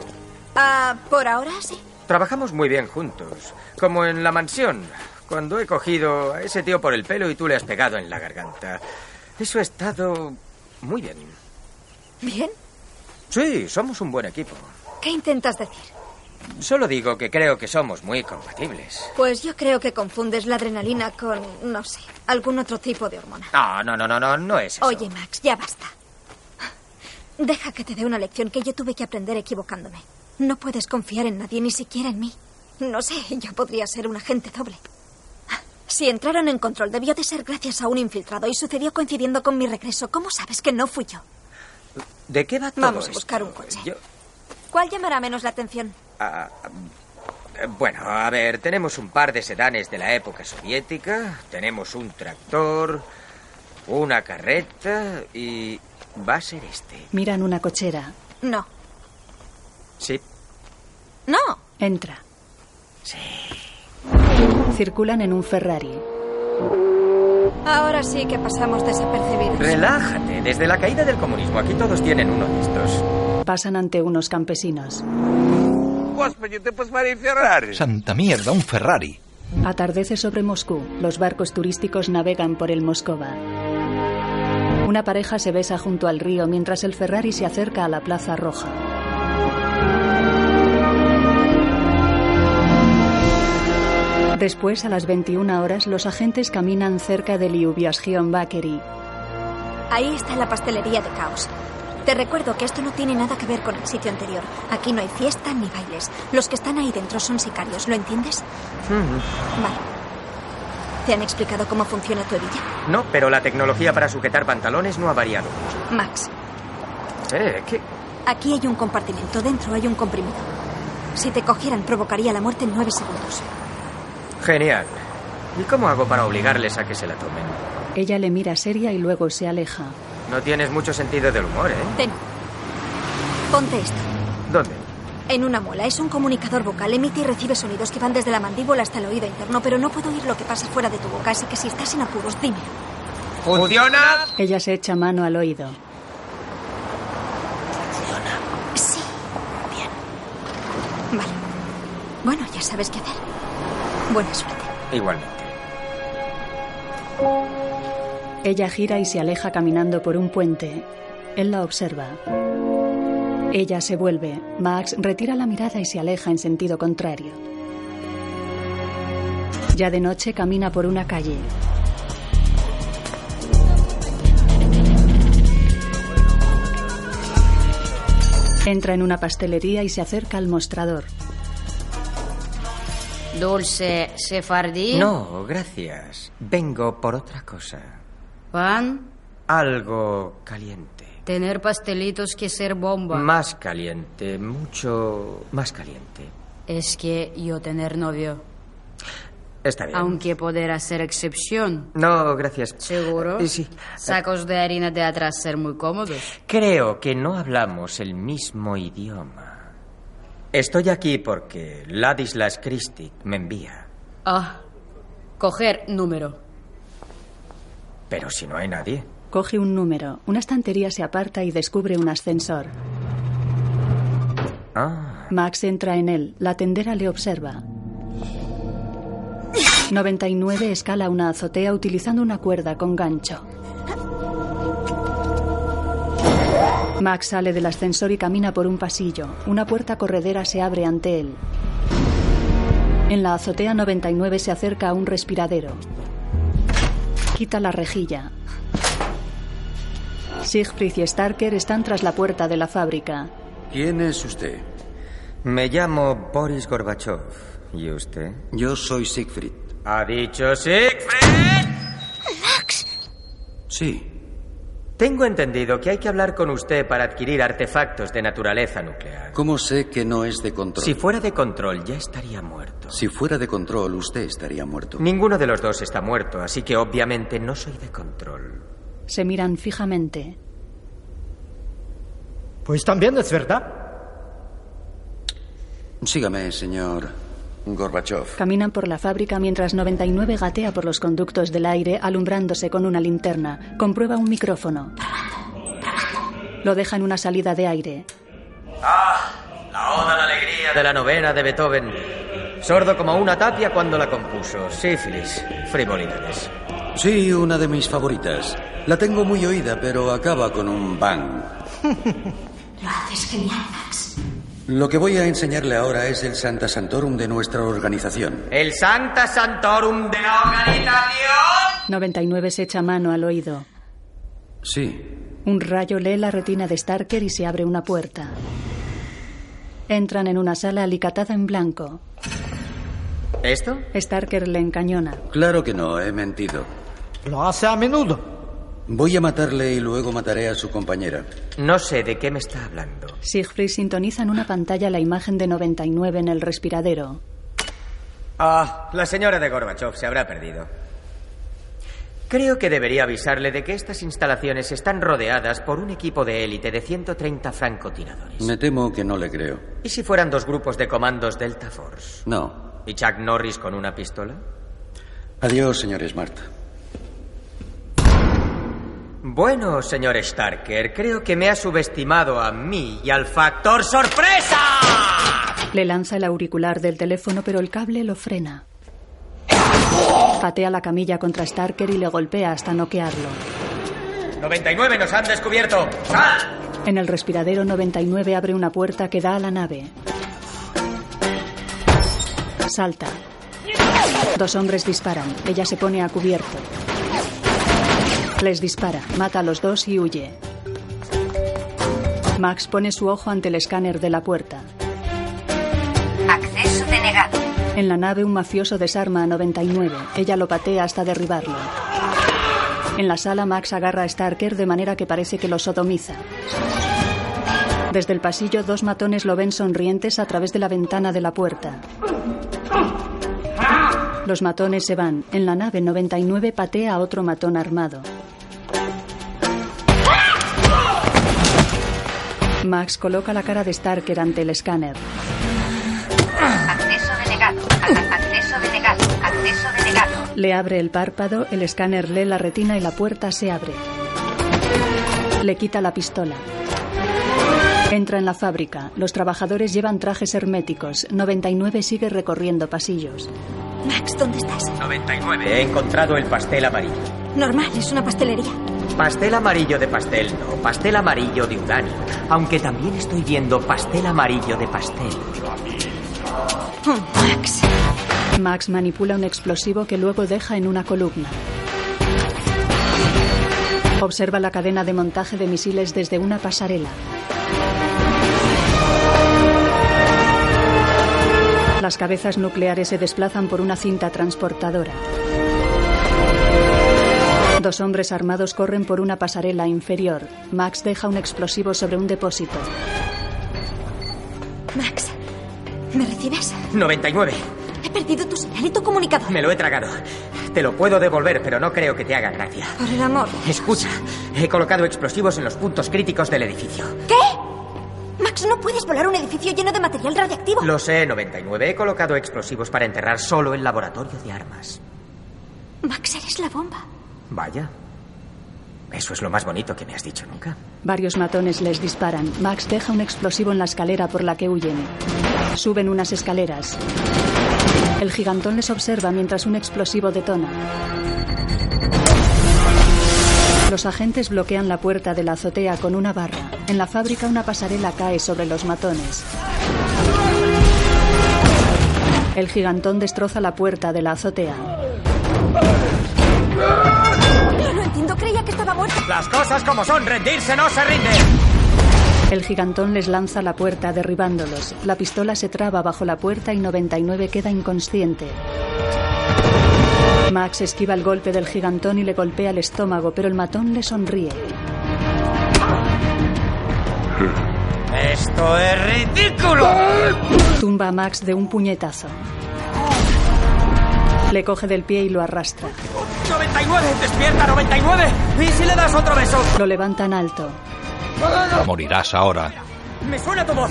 Ah, por ahora sí. Trabajamos muy bien juntos. Como en la mansión, cuando he cogido a ese tío por el pelo y tú le has pegado en la garganta. Eso ha estado muy bien. ¿Bien? Sí, somos un buen equipo. ¿Qué intentas decir? Solo digo que creo que somos muy compatibles. Pues yo creo que confundes la adrenalina con, no sé, algún otro tipo de hormona. No, no, no, no, no, no es eso. Oye, Max, ya basta. Deja que te dé una lección que yo tuve que aprender equivocándome. No puedes confiar en nadie, ni siquiera en mí. No sé, yo podría ser un agente doble. Si entraron en control, debió de ser gracias a un infiltrado y sucedió coincidiendo con mi regreso. ¿Cómo sabes que no fui yo? ¿De qué va todo Vamos a esto? buscar un coche. Yo- ¿Cuál llamará menos la atención? Ah, bueno, a ver, tenemos un par de sedanes de la época soviética, tenemos un tractor, una carreta y va a ser este. Miran una cochera. No. Sí. No. Entra. Circulan en un Ferrari. Ahora sí que pasamos desapercibidos. Relájate, desde la caída del comunismo aquí todos tienen uno de estos. Pasan ante unos campesinos. Santa mierda, un Ferrari. Atardece sobre Moscú. Los barcos turísticos navegan por el Moscova. Una pareja se besa junto al río mientras el Ferrari se acerca a la Plaza Roja. Después, a las 21 horas, los agentes caminan cerca del Lyubiasgion Bakery. Ahí está la pastelería de caos. Te recuerdo que esto no tiene nada que ver con el sitio anterior. Aquí no hay fiesta ni bailes. Los que están ahí dentro son sicarios, ¿lo entiendes? Vale. ¿Te han explicado cómo funciona tu hebilla? No, pero la tecnología para sujetar pantalones no ha variado. Max, Eh, ¿qué? aquí hay un compartimento. Dentro hay un comprimido. Si te cogieran, provocaría la muerte en nueve segundos. Genial. ¿Y cómo hago para obligarles a que se la tomen? Ella le mira seria y luego se aleja. No tienes mucho sentido del humor, ¿eh? Ten. Ponte esto. ¿Dónde? En una muela. Es un comunicador vocal. Emite y recibe sonidos que van desde la mandíbula hasta el oído interno, pero no puedo oír lo que pasa fuera de tu boca, así que si estás en apuros, dime. ¿Funciona? Ella se echa mano al oído. Sí. Bien. Vale. Bueno, ya sabes qué hacer. Buena suerte. Igualmente. Ella gira y se aleja caminando por un puente. Él la observa. Ella se vuelve. Max retira la mirada y se aleja en sentido contrario. Ya de noche camina por una calle. Entra en una pastelería y se acerca al mostrador. Dulce sefardí. No, gracias. Vengo por otra cosa. Pan. Algo caliente. Tener pastelitos que ser bomba. Más caliente, mucho más caliente. Es que yo tener novio. Está bien. Aunque poder hacer excepción. No, gracias. ¿Seguro? Eh, Sí. Sacos de harina de atrás ser muy cómodos. Creo que no hablamos el mismo idioma. Estoy aquí porque Ladislas Christie me envía. Ah. Coger número. Pero si no hay nadie. Coge un número. Una estantería se aparta y descubre un ascensor. Ah. Max entra en él. La tendera le observa. 99 escala una azotea utilizando una cuerda con gancho. Max sale del ascensor y camina por un pasillo. Una puerta corredera se abre ante él. En la azotea 99 se acerca a un respiradero. Quita la rejilla. Siegfried y Starker están tras la puerta de la fábrica. ¿Quién es usted? Me llamo Boris Gorbachev. ¿Y usted? Yo soy Siegfried. ¿Ha dicho Siegfried? Sí. Tengo entendido que hay que hablar con usted para adquirir artefactos de naturaleza nuclear. ¿Cómo sé que no es de control? Si fuera de control, ya estaría muerto. Si fuera de control, usted estaría muerto. Ninguno de los dos está muerto, así que obviamente no soy de control. Se miran fijamente. Pues también es verdad. Sígame, señor Gorbachev. Caminan por la fábrica mientras 99 gatea por los conductos del aire alumbrándose con una linterna. Comprueba un micrófono. Lo deja en una salida de aire. Ah, la oda a la alegría de la novena de Beethoven. Sordo como una tapia cuando la compuso. Sífilis, frivolidades. Sí, una de mis favoritas. La tengo muy oída, pero acaba con un bang. Lo haces genial, Max. Lo que voy a enseñarle ahora es el Santa Santorum de nuestra organización. El Santa Santorum de la organización. 99 se echa mano al oído. Sí. Un rayo lee la retina de Starker y se abre una puerta. Entran en una sala alicatada en blanco. ¿Esto? Starker le encañona. Claro que no, he mentido. Lo hace a menudo. Voy a matarle y luego mataré a su compañera. No sé de qué me está hablando. Siegfried sintoniza en una pantalla la imagen de 99 en el respiradero. Ah, la señora de Gorbachev se habrá perdido. Creo que debería avisarle de que estas instalaciones están rodeadas por un equipo de élite de 130 francotiradores. Me temo que no le creo. ¿Y si fueran dos grupos de comandos Delta Force? No. ¿Y Chuck Norris con una pistola? Adiós, señor Smart. Bueno, señor Starker, creo que me ha subestimado a mí y al factor sorpresa. Le lanza el auricular del teléfono, pero el cable lo frena. Patea la camilla contra Starker y le golpea hasta noquearlo. 99 nos han descubierto. ¡Sal! En el respiradero 99 abre una puerta que da a la nave. Salta. Dos hombres disparan. Ella se pone a cubierto. Les dispara, mata a los dos y huye. Max pone su ojo ante el escáner de la puerta. Acceso denegado. En la nave un mafioso desarma a 99. Ella lo patea hasta derribarlo. En la sala Max agarra a Starker de manera que parece que lo sodomiza. Desde el pasillo dos matones lo ven sonrientes a través de la ventana de la puerta. Los matones se van. En la nave 99 patea a otro matón armado. Max coloca la cara de Starker ante el escáner. Acceso denegado. A- Acceso denegado. Acceso denegado. Le abre el párpado, el escáner lee la retina y la puerta se abre. Le quita la pistola. Entra en la fábrica. Los trabajadores llevan trajes herméticos. 99 sigue recorriendo pasillos. Max, ¿dónde estás? 99. He encontrado el pastel amarillo. Normal, es una pastelería. Pastel amarillo de pastel, no. Pastel amarillo de uranio. Aunque también estoy viendo pastel amarillo de pastel. Oh, Max. Max manipula un explosivo que luego deja en una columna. Observa la cadena de montaje de misiles desde una pasarela. Las cabezas nucleares se desplazan por una cinta transportadora. Dos hombres armados corren por una pasarela inferior. Max deja un explosivo sobre un depósito. Max, ¿me recibes? 99. He perdido tu señal y tu comunicador. Me lo he tragado. Te lo puedo devolver, pero no creo que te haga gracia. Por el amor. Escucha, he colocado explosivos en los puntos críticos del edificio. ¿Qué? Max, no puedes volar un edificio lleno de material radiactivo. Lo sé, 99. He colocado explosivos para enterrar solo el laboratorio de armas. Max, eres la bomba. Vaya. Eso es lo más bonito que me has dicho nunca. Varios matones les disparan. Max deja un explosivo en la escalera por la que huyen. Suben unas escaleras. El gigantón les observa mientras un explosivo detona. Los agentes bloquean la puerta de la azotea con una barra. En la fábrica una pasarela cae sobre los matones. El gigantón destroza la puerta de la azotea. Las cosas como son, rendirse no se rinde. El gigantón les lanza la puerta derribándolos. La pistola se traba bajo la puerta y 99 queda inconsciente. Max esquiva el golpe del gigantón y le golpea el estómago, pero el matón le sonríe. ¡Esto es ridículo! Tumba a Max de un puñetazo. Le coge del pie y lo arrastra. 99, despierta 99. ¿Y si le das otro beso? Lo levantan alto. Morirás ahora. Me suena tu voz.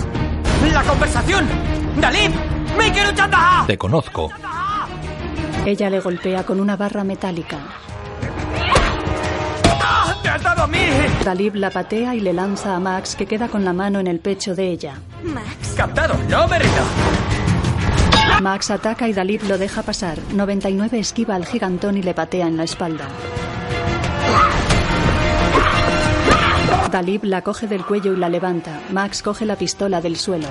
La conversación. Dalí, me quiero. Te conozco. Ella le golpea con una barra metálica. ¡Ah! ¡Te has dado a mí! Dalib la patea y le lanza a Max, que queda con la mano en el pecho de ella. Max. Captado, no me rindo. Max ataca y Dalib lo deja pasar. 99 esquiva al gigantón y le patea en la espalda. Dalib la coge del cuello y la levanta. Max coge la pistola del suelo.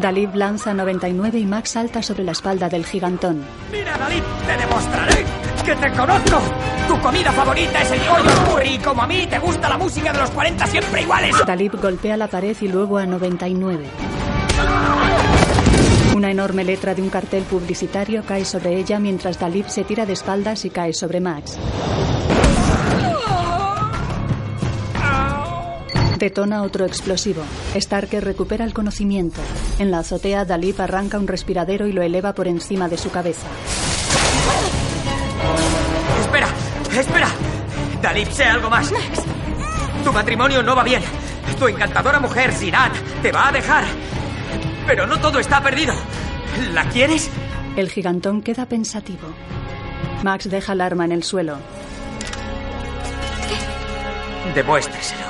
Dalib lanza 99 y Max salta sobre la espalda del gigantón. Mira, Dalí, te demostraré que te conozco. Tu comida favorita es el pollo curry y como a mí te gusta la música de los 40 siempre iguales. Dalib golpea la pared y luego a 99. Una enorme letra de un cartel publicitario cae sobre ella mientras Dalib se tira de espaldas y cae sobre Max. Detona otro explosivo. Starker recupera el conocimiento. En la azotea, Dalib arranca un respiradero y lo eleva por encima de su cabeza. Espera, espera. Dalí, sé algo más. Tu matrimonio no va bien. Tu encantadora mujer, Sinan, te va a dejar. Pero no todo está perdido. ¿La quieres? El gigantón queda pensativo. Max deja el arma en el suelo. Demuéstreselo.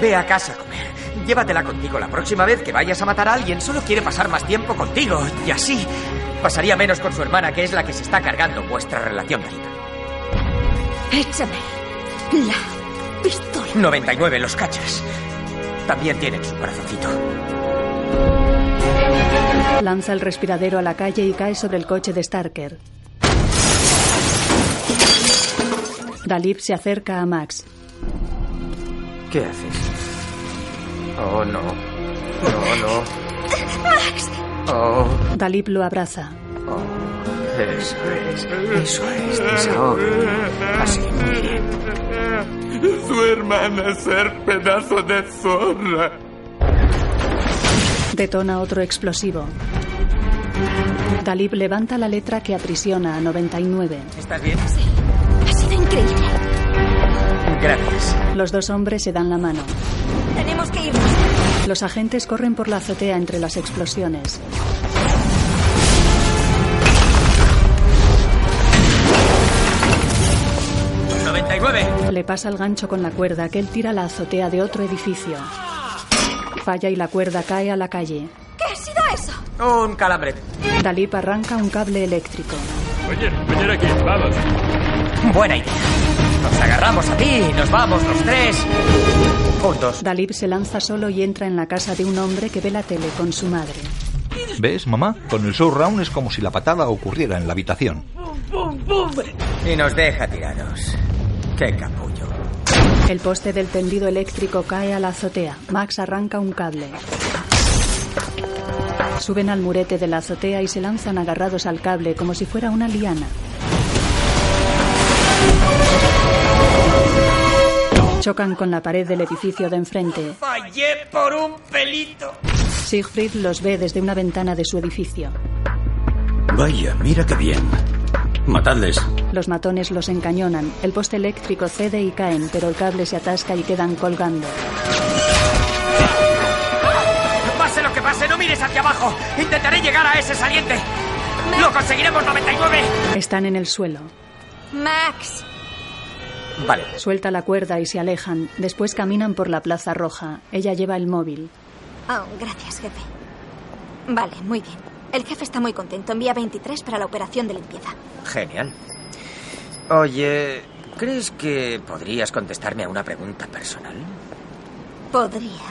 Ve a casa a comer. Llévatela contigo la próxima vez que vayas a matar a alguien. Solo quiere pasar más tiempo contigo. Y así pasaría menos con su hermana, que es la que se está cargando vuestra relación, Dalita. Échame la pistola. 99, los cachas. También tienen su corazoncito. Lanza el respiradero a la calle y cae sobre el coche de Starker. Dalib se acerca a Max. ¿Qué haces? Oh, no. No, no. Max, Oh, Dalip lo abraza. eso es. Eso es. Desahogo. Así, muy bien. Su hermana ser pedazo de zorra. Detona otro explosivo. Dalip levanta la letra que aprisiona a 99. ¿Estás bien? Ha sido increíble. Gracias. Los dos hombres se dan la mano. Tenemos que irnos. Los agentes corren por la azotea entre las explosiones. ¡99! Le pasa el gancho con la cuerda que él tira a la azotea de otro edificio. Falla y la cuerda cae a la calle. ¿Qué ha sido eso? Un calambre. Dalip arranca un cable eléctrico. Oye, venir aquí, vamos. Buena idea. Nos agarramos a ti y nos vamos los tres. Juntos. Dalip se lanza solo y entra en la casa de un hombre que ve la tele con su madre. ¿Ves, mamá? Con el showround es como si la patada ocurriera en la habitación. Y nos deja tirados. Qué capullo. El poste del tendido eléctrico cae a la azotea. Max arranca un cable. Suben al murete de la azotea y se lanzan agarrados al cable como si fuera una liana. Chocan con la pared del edificio de enfrente. Fallé por un pelito. Siegfried los ve desde una ventana de su edificio. Vaya, mira qué bien. Matadles. Los matones los encañonan. El poste eléctrico cede y caen, pero el cable se atasca y quedan colgando. Pase lo que pase, no mires hacia abajo. Intentaré llegar a ese saliente. Lo conseguiremos, 99. Están en el suelo. Max. Vale. Suelta la cuerda y se alejan. Después caminan por la Plaza Roja. Ella lleva el móvil. Oh, gracias, jefe. Vale, muy bien. El jefe está muy contento. Envía 23 para la operación de limpieza. Genial. Oye, ¿crees que podrías contestarme a una pregunta personal? Podría.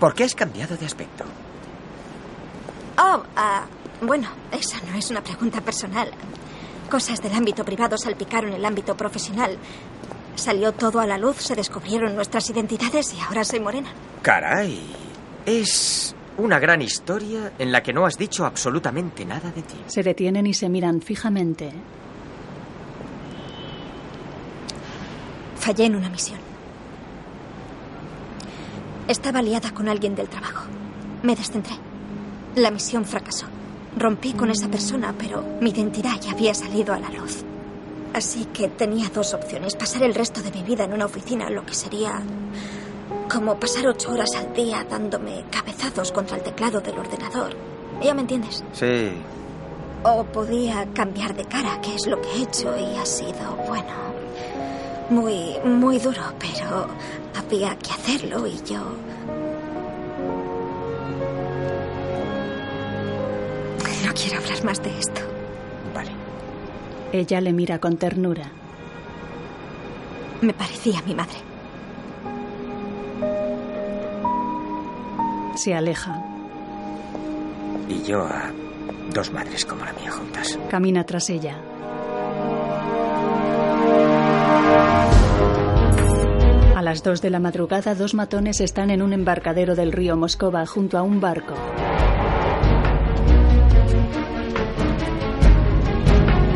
¿Por qué has cambiado de aspecto? Oh, ah, bueno, esa no es una pregunta personal. Cosas del ámbito privado salpicaron el ámbito profesional. Salió todo a la luz, se descubrieron nuestras identidades y ahora soy morena. Caray. Es una gran historia en la que no has dicho absolutamente nada de ti. Se detienen y se miran fijamente. Fallé en una misión. Estaba liada con alguien del trabajo. Me descentré. La misión fracasó. Rompí con esa persona, pero mi identidad ya había salido a la luz. Así que tenía dos opciones. Pasar el resto de mi vida en una oficina, lo que sería como pasar ocho horas al día dándome cabezazos contra el teclado del ordenador. ¿Ya me entiendes? Sí. O podía cambiar de cara, que es lo que he hecho y ha sido, bueno, muy, muy duro, pero había que hacerlo y yo... No quiero hablar más de esto. Vale. Ella le mira con ternura. Me parecía mi madre. Se aleja. Y yo a dos madres como la mía juntas. Camina tras ella. A las dos de la madrugada, dos matones están en un embarcadero del río Moscova junto a un barco.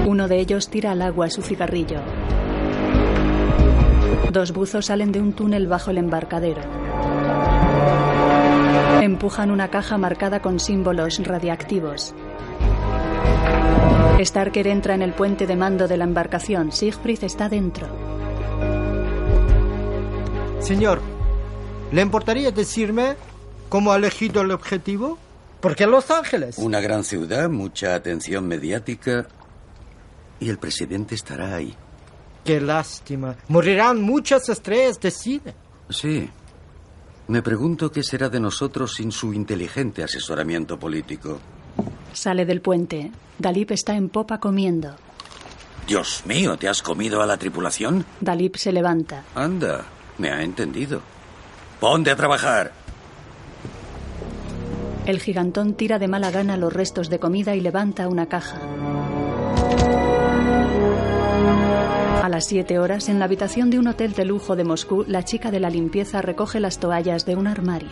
Uno de ellos tira al agua su cigarrillo. Dos buzos salen de un túnel bajo el embarcadero. Empujan una caja marcada con símbolos radiactivos. Starker entra en el puente de mando de la embarcación. Siegfried está dentro. Señor, ¿le importaría decirme cómo ha elegido el objetivo? ¿Por qué Los Ángeles? Una gran ciudad, mucha atención mediática y el presidente estará ahí. Qué lástima. Morirán muchas estrellas de cine. Sí. Me pregunto qué será de nosotros sin su inteligente asesoramiento político. Sale del puente. Dalip está en popa comiendo. Dios mío, ¿te has comido a la tripulación? Dalip se levanta. Anda, me ha entendido. Ponte a trabajar. El gigantón tira de mala gana los restos de comida y levanta una caja. A las siete horas, en la habitación de un hotel de lujo de Moscú, la chica de la limpieza recoge las toallas de un armario.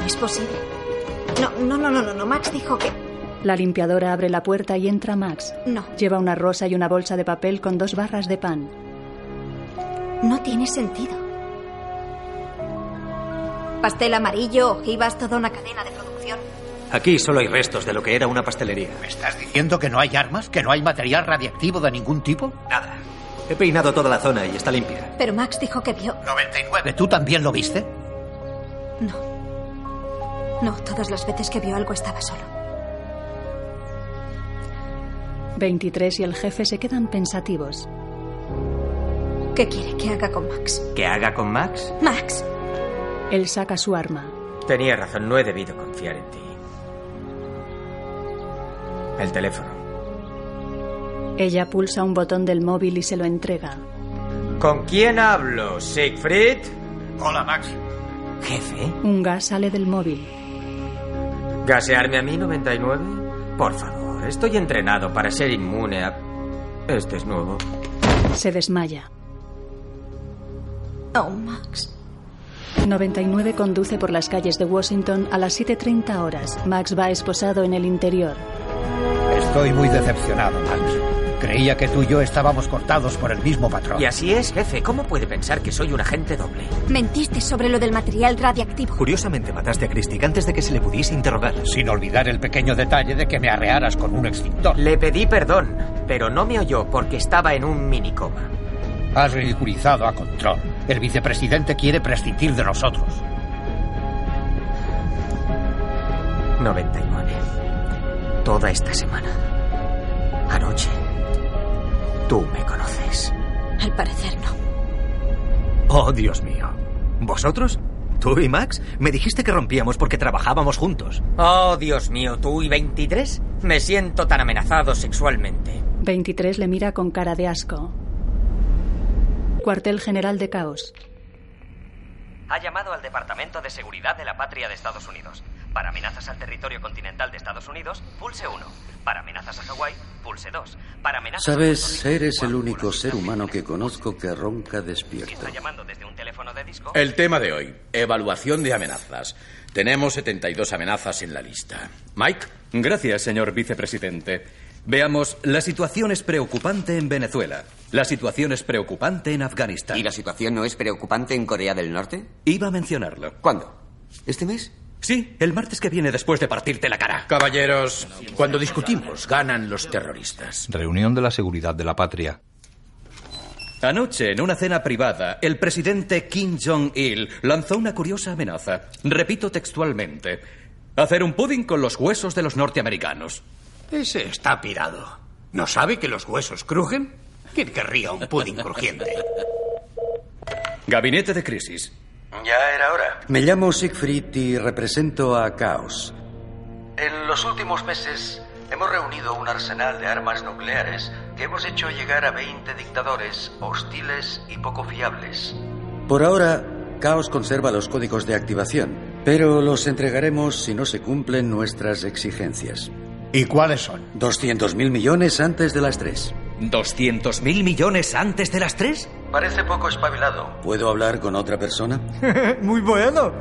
No es posible. No, no, no, no, no, no. Max dijo que... La limpiadora abre la puerta y entra Max. No. Lleva una rosa y una bolsa de papel con dos barras de pan. No tiene sentido. Pastel amarillo, ojivas, toda una cadena de producción. Aquí solo hay restos de lo que era una pastelería. ¿Me estás diciendo que no hay armas? ¿Que no hay material radiactivo de ningún tipo? Nada. He peinado toda la zona y está limpia. Pero Max dijo que vio... 99. ¿Tú también lo viste? No. No, todas las veces que vio algo estaba solo. 23 y el jefe se quedan pensativos. ¿Qué quiere que haga con Max? ¿Qué haga con Max? Max. Él saca su arma. Tenía razón, no he debido confiar en ti. El teléfono. Ella pulsa un botón del móvil y se lo entrega. ¿Con quién hablo? ¿Siegfried? Hola, Max. ¿Jefe? Un gas sale del móvil. ¿Gasearme a mí, 99? Por favor, estoy entrenado para ser inmune a... Este es nuevo. Se desmaya. Oh, Max. 99 conduce por las calles de Washington a las 7.30 horas. Max va esposado en el interior. Estoy muy decepcionado, Max. Creía que tú y yo estábamos cortados por el mismo patrón. Y así es, jefe. ¿Cómo puede pensar que soy un agente doble? Mentiste sobre lo del material radiactivo. Curiosamente mataste a Christie antes de que se le pudiese interrogar. Sin olvidar el pequeño detalle de que me arrearas con un extintor. Le pedí perdón, pero no me oyó porque estaba en un minicoma. Has ridiculizado a Control. El vicepresidente quiere prescindir de nosotros. 99. Toda esta semana. Anoche. Tú me conoces. Al parecer no. Oh, Dios mío. ¿Vosotros? ¿Tú y Max? Me dijiste que rompíamos porque trabajábamos juntos. Oh, Dios mío, ¿tú y 23? Me siento tan amenazado sexualmente. 23 le mira con cara de asco. Cuartel General de Caos. Ha llamado al Departamento de Seguridad de la Patria de Estados Unidos. Para amenazas al territorio continental de Estados Unidos, pulse 1. Para amenazas a Hawái, pulse 2. Para amenazas Sabes, eres el único ser humano que conozco que ronca despierto. Está llamando desde un teléfono de disco. El tema de hoy, evaluación de amenazas. Tenemos 72 amenazas en la lista. Mike. Gracias, señor vicepresidente. Veamos, la situación es preocupante en Venezuela. La situación es preocupante en Afganistán. ¿Y la situación no es preocupante en Corea del Norte? Iba a mencionarlo. ¿Cuándo? ¿Este mes? Sí, el martes que viene después de partirte la cara. Caballeros, cuando discutimos, ganan los terroristas. Reunión de la seguridad de la patria. Anoche, en una cena privada, el presidente Kim Jong-il lanzó una curiosa amenaza. Repito textualmente. Hacer un pudding con los huesos de los norteamericanos. Ese está pirado. ¿No sabe que los huesos crujen? ¿Quién querría un pudding crujiente? Gabinete de crisis. Ya era hora. Me llamo Siegfried y represento a Caos. En los últimos meses hemos reunido un arsenal de armas nucleares que hemos hecho llegar a 20 dictadores hostiles y poco fiables. Por ahora, Caos conserva los códigos de activación, pero los entregaremos si no se cumplen nuestras exigencias. ¿Y cuáles son? 200.000 millones antes de las tres. ¿200 mil millones antes de las tres? Parece poco espabilado. ¿Puedo hablar con otra persona? Muy bueno.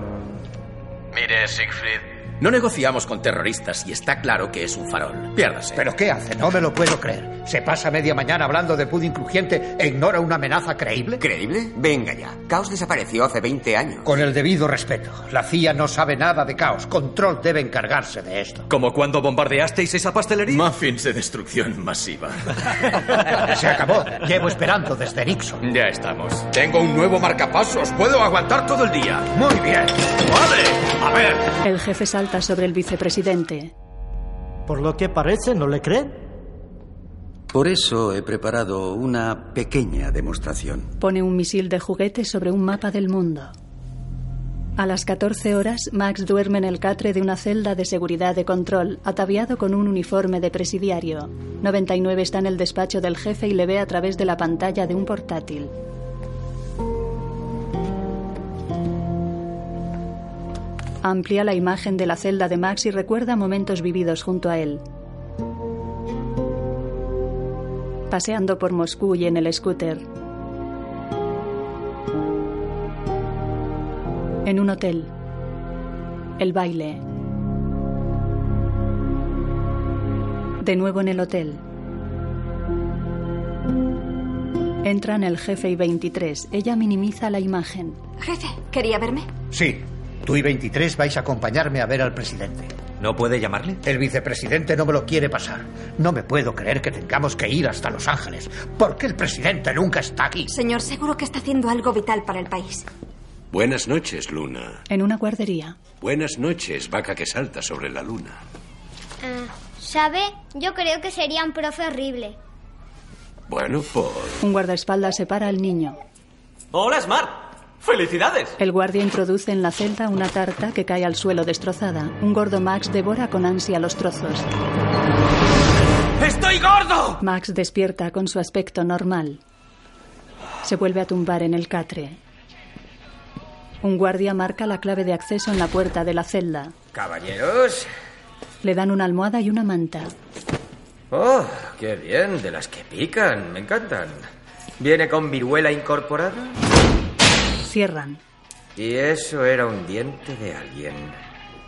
Mire, Siegfried. No negociamos con terroristas y está claro que es un farol. Piérdase. ¿Pero qué hace? No me lo puedo creer. ¿Se pasa media mañana hablando de pudding crujiente e ignora una amenaza creíble? ¿Creíble? Venga ya. Caos desapareció hace 20 años. Con el debido respeto. La CIA no sabe nada de caos. Control debe encargarse de esto. ¿Como cuando bombardeasteis esa pastelería? Muffins de destrucción masiva. Se acabó. Llevo esperando desde Nixon. Ya estamos. Tengo un nuevo marcapasos. Puedo aguantar todo el día. Muy bien. ¡Vale! A ver. El jefe salta sobre el vicepresidente. Por lo que parece, ¿no le creen? Por eso he preparado una pequeña demostración. Pone un misil de juguete sobre un mapa del mundo. A las 14 horas, Max duerme en el catre de una celda de seguridad de control, ataviado con un uniforme de presidiario. 99 está en el despacho del jefe y le ve a través de la pantalla de un portátil. Amplía la imagen de la celda de Max y recuerda momentos vividos junto a él. Paseando por Moscú y en el scooter. En un hotel. El baile. De nuevo en el hotel. Entran el jefe y 23. Ella minimiza la imagen. Jefe, ¿quería verme? Sí. Tú y 23 vais a acompañarme a ver al presidente. ¿No puede llamarle? El vicepresidente no me lo quiere pasar. No me puedo creer que tengamos que ir hasta Los Ángeles. ¿Por qué el presidente nunca está aquí? Señor, seguro que está haciendo algo vital para el país. Buenas noches, Luna. En una guardería. Buenas noches, vaca que salta sobre la luna. Ah, ¿Sabe? Yo creo que sería un profe horrible. Bueno, por... Un guardaespaldas separa al niño. Hola, Smart. ¡Felicidades! El guardia introduce en la celda una tarta que cae al suelo destrozada. Un gordo Max devora con ansia los trozos. ¡Estoy gordo! Max despierta con su aspecto normal. Se vuelve a tumbar en el catre. Un guardia marca la clave de acceso en la puerta de la celda. Caballeros. Le dan una almohada y una manta. Oh, qué bien, de las que pican, me encantan. ¿Viene con viruela incorporada? Cierran. Y eso era un diente de alguien.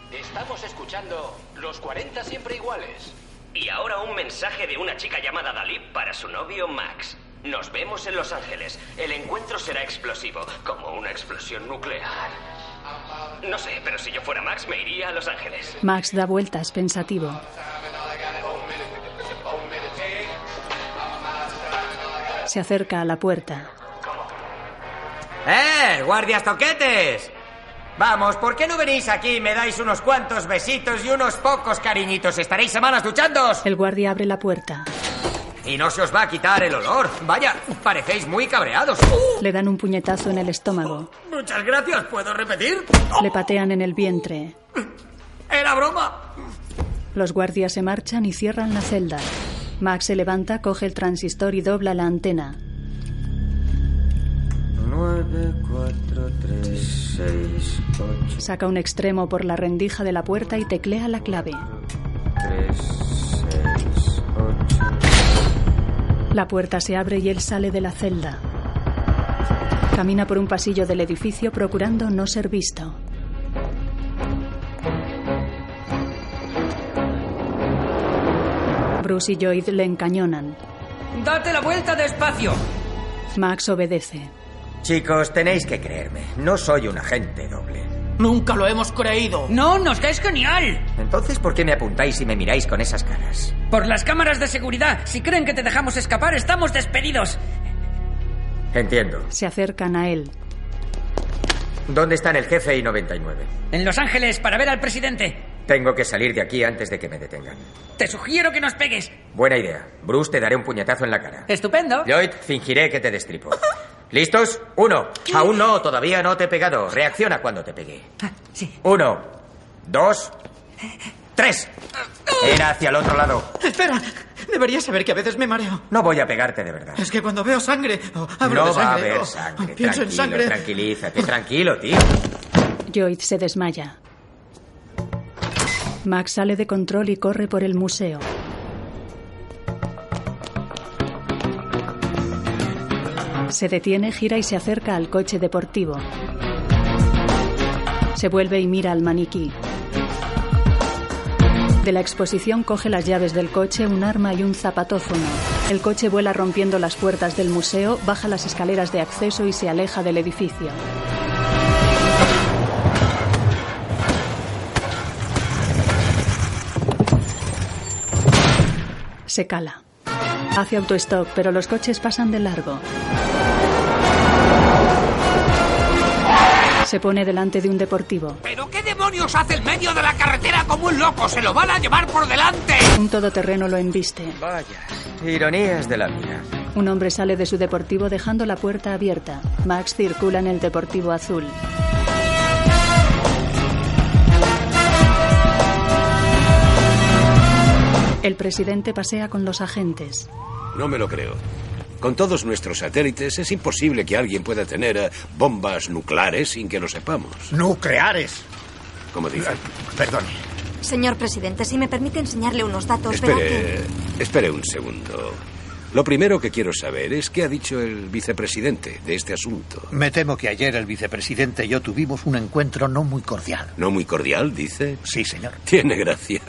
Estamos escuchando los 40 siempre iguales. Y ahora un mensaje de una chica llamada Dalí para su novio Max. Nos vemos en Los Ángeles. El encuentro será explosivo, como una explosión nuclear. No sé, pero si yo fuera Max me iría a Los Ángeles. Max da vueltas pensativo. Se acerca a la puerta. ¡Eh, guardias toquetes! Vamos, ¿por qué no venís aquí y me dais unos cuantos besitos y unos pocos cariñitos? ¿Estaréis semanas duchándos? El guardia abre la puerta. Y no se os va a quitar el olor. Vaya, parecéis muy cabreados. Le dan un puñetazo en el estómago. Muchas gracias, ¿puedo repetir? Le patean en el vientre. ¡Era broma! Los guardias se marchan y cierran la celda. Max se levanta, coge el transistor y dobla la antena. 9, 4, 3, 6, 8, Saca un extremo por la rendija de la puerta y teclea la clave. 3, 6, 8. La puerta se abre y él sale de la celda. Camina por un pasillo del edificio procurando no ser visto. Bruce y Lloyd le encañonan. ¡Date la vuelta despacio! Max obedece. Chicos, tenéis que creerme. No soy un agente doble. Nunca lo hemos creído. No, nos caes genial. Entonces, ¿por qué me apuntáis y me miráis con esas caras? Por las cámaras de seguridad. Si creen que te dejamos escapar, estamos despedidos. Entiendo. Se acercan a él. ¿Dónde están el jefe y 99? En Los Ángeles para ver al presidente. Tengo que salir de aquí antes de que me detengan. Te sugiero que nos pegues. Buena idea. Bruce, te daré un puñetazo en la cara. Estupendo. Lloyd, fingiré que te destripo. ¿Listos? Uno. Aún no, todavía no te he pegado. Reacciona cuando te pegue. Sí. Uno, dos, tres. Era hacia el otro lado. Espera. Deberías saber que a veces me mareo. No voy a pegarte de verdad. Es que cuando veo sangre. oh, hablo No de va a sangre, haber sangre. Pienso en Tranquilo, sangre. tranquilízate. Tranquilo, tío. Lloyd se desmaya. Max sale de control y corre por el museo. Se detiene, gira y se acerca al coche deportivo. Se vuelve y mira al maniquí. De la exposición coge las llaves del coche, un arma y un zapatófono. El coche vuela rompiendo las puertas del museo, baja las escaleras de acceso y se aleja del edificio. Se cala. Hace autostop, pero los coches pasan de largo. Se pone delante de un deportivo. ¿Pero qué demonios hace el medio de la carretera como un loco? ¡Se lo van a llevar por delante! Un todoterreno lo embiste. Vaya, ironías de la vida. Un hombre sale de su deportivo dejando la puerta abierta. Max circula en el deportivo azul. El presidente pasea con los agentes. No me lo creo. Con todos nuestros satélites es imposible que alguien pueda tener eh, bombas nucleares sin que lo sepamos. Nucleares. Como dicen. Perdone. Señor presidente, si me permite enseñarle unos datos, que... Espere, espere un segundo. Lo primero que quiero saber es qué ha dicho el vicepresidente de este asunto. Me temo que ayer el vicepresidente y yo tuvimos un encuentro no muy cordial. ¿No muy cordial, dice? Sí, señor. Tiene gracia.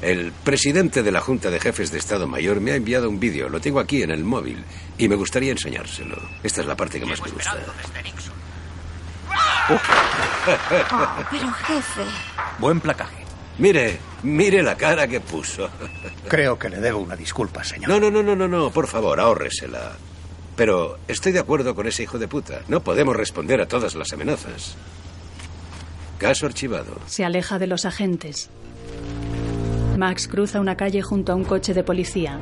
El presidente de la Junta de Jefes de Estado Mayor me ha enviado un vídeo. Lo tengo aquí en el móvil y me gustaría enseñárselo. Esta es la parte que más me gusta. Oh, pero jefe. Buen placaje. Mire, mire la cara que puso. Creo que le debo una disculpa, señor. No, no, no, no, no, no, por favor, ahórresela. Pero estoy de acuerdo con ese hijo de puta. No podemos responder a todas las amenazas. Caso archivado. Se aleja de los agentes. Max cruza una calle junto a un coche de policía.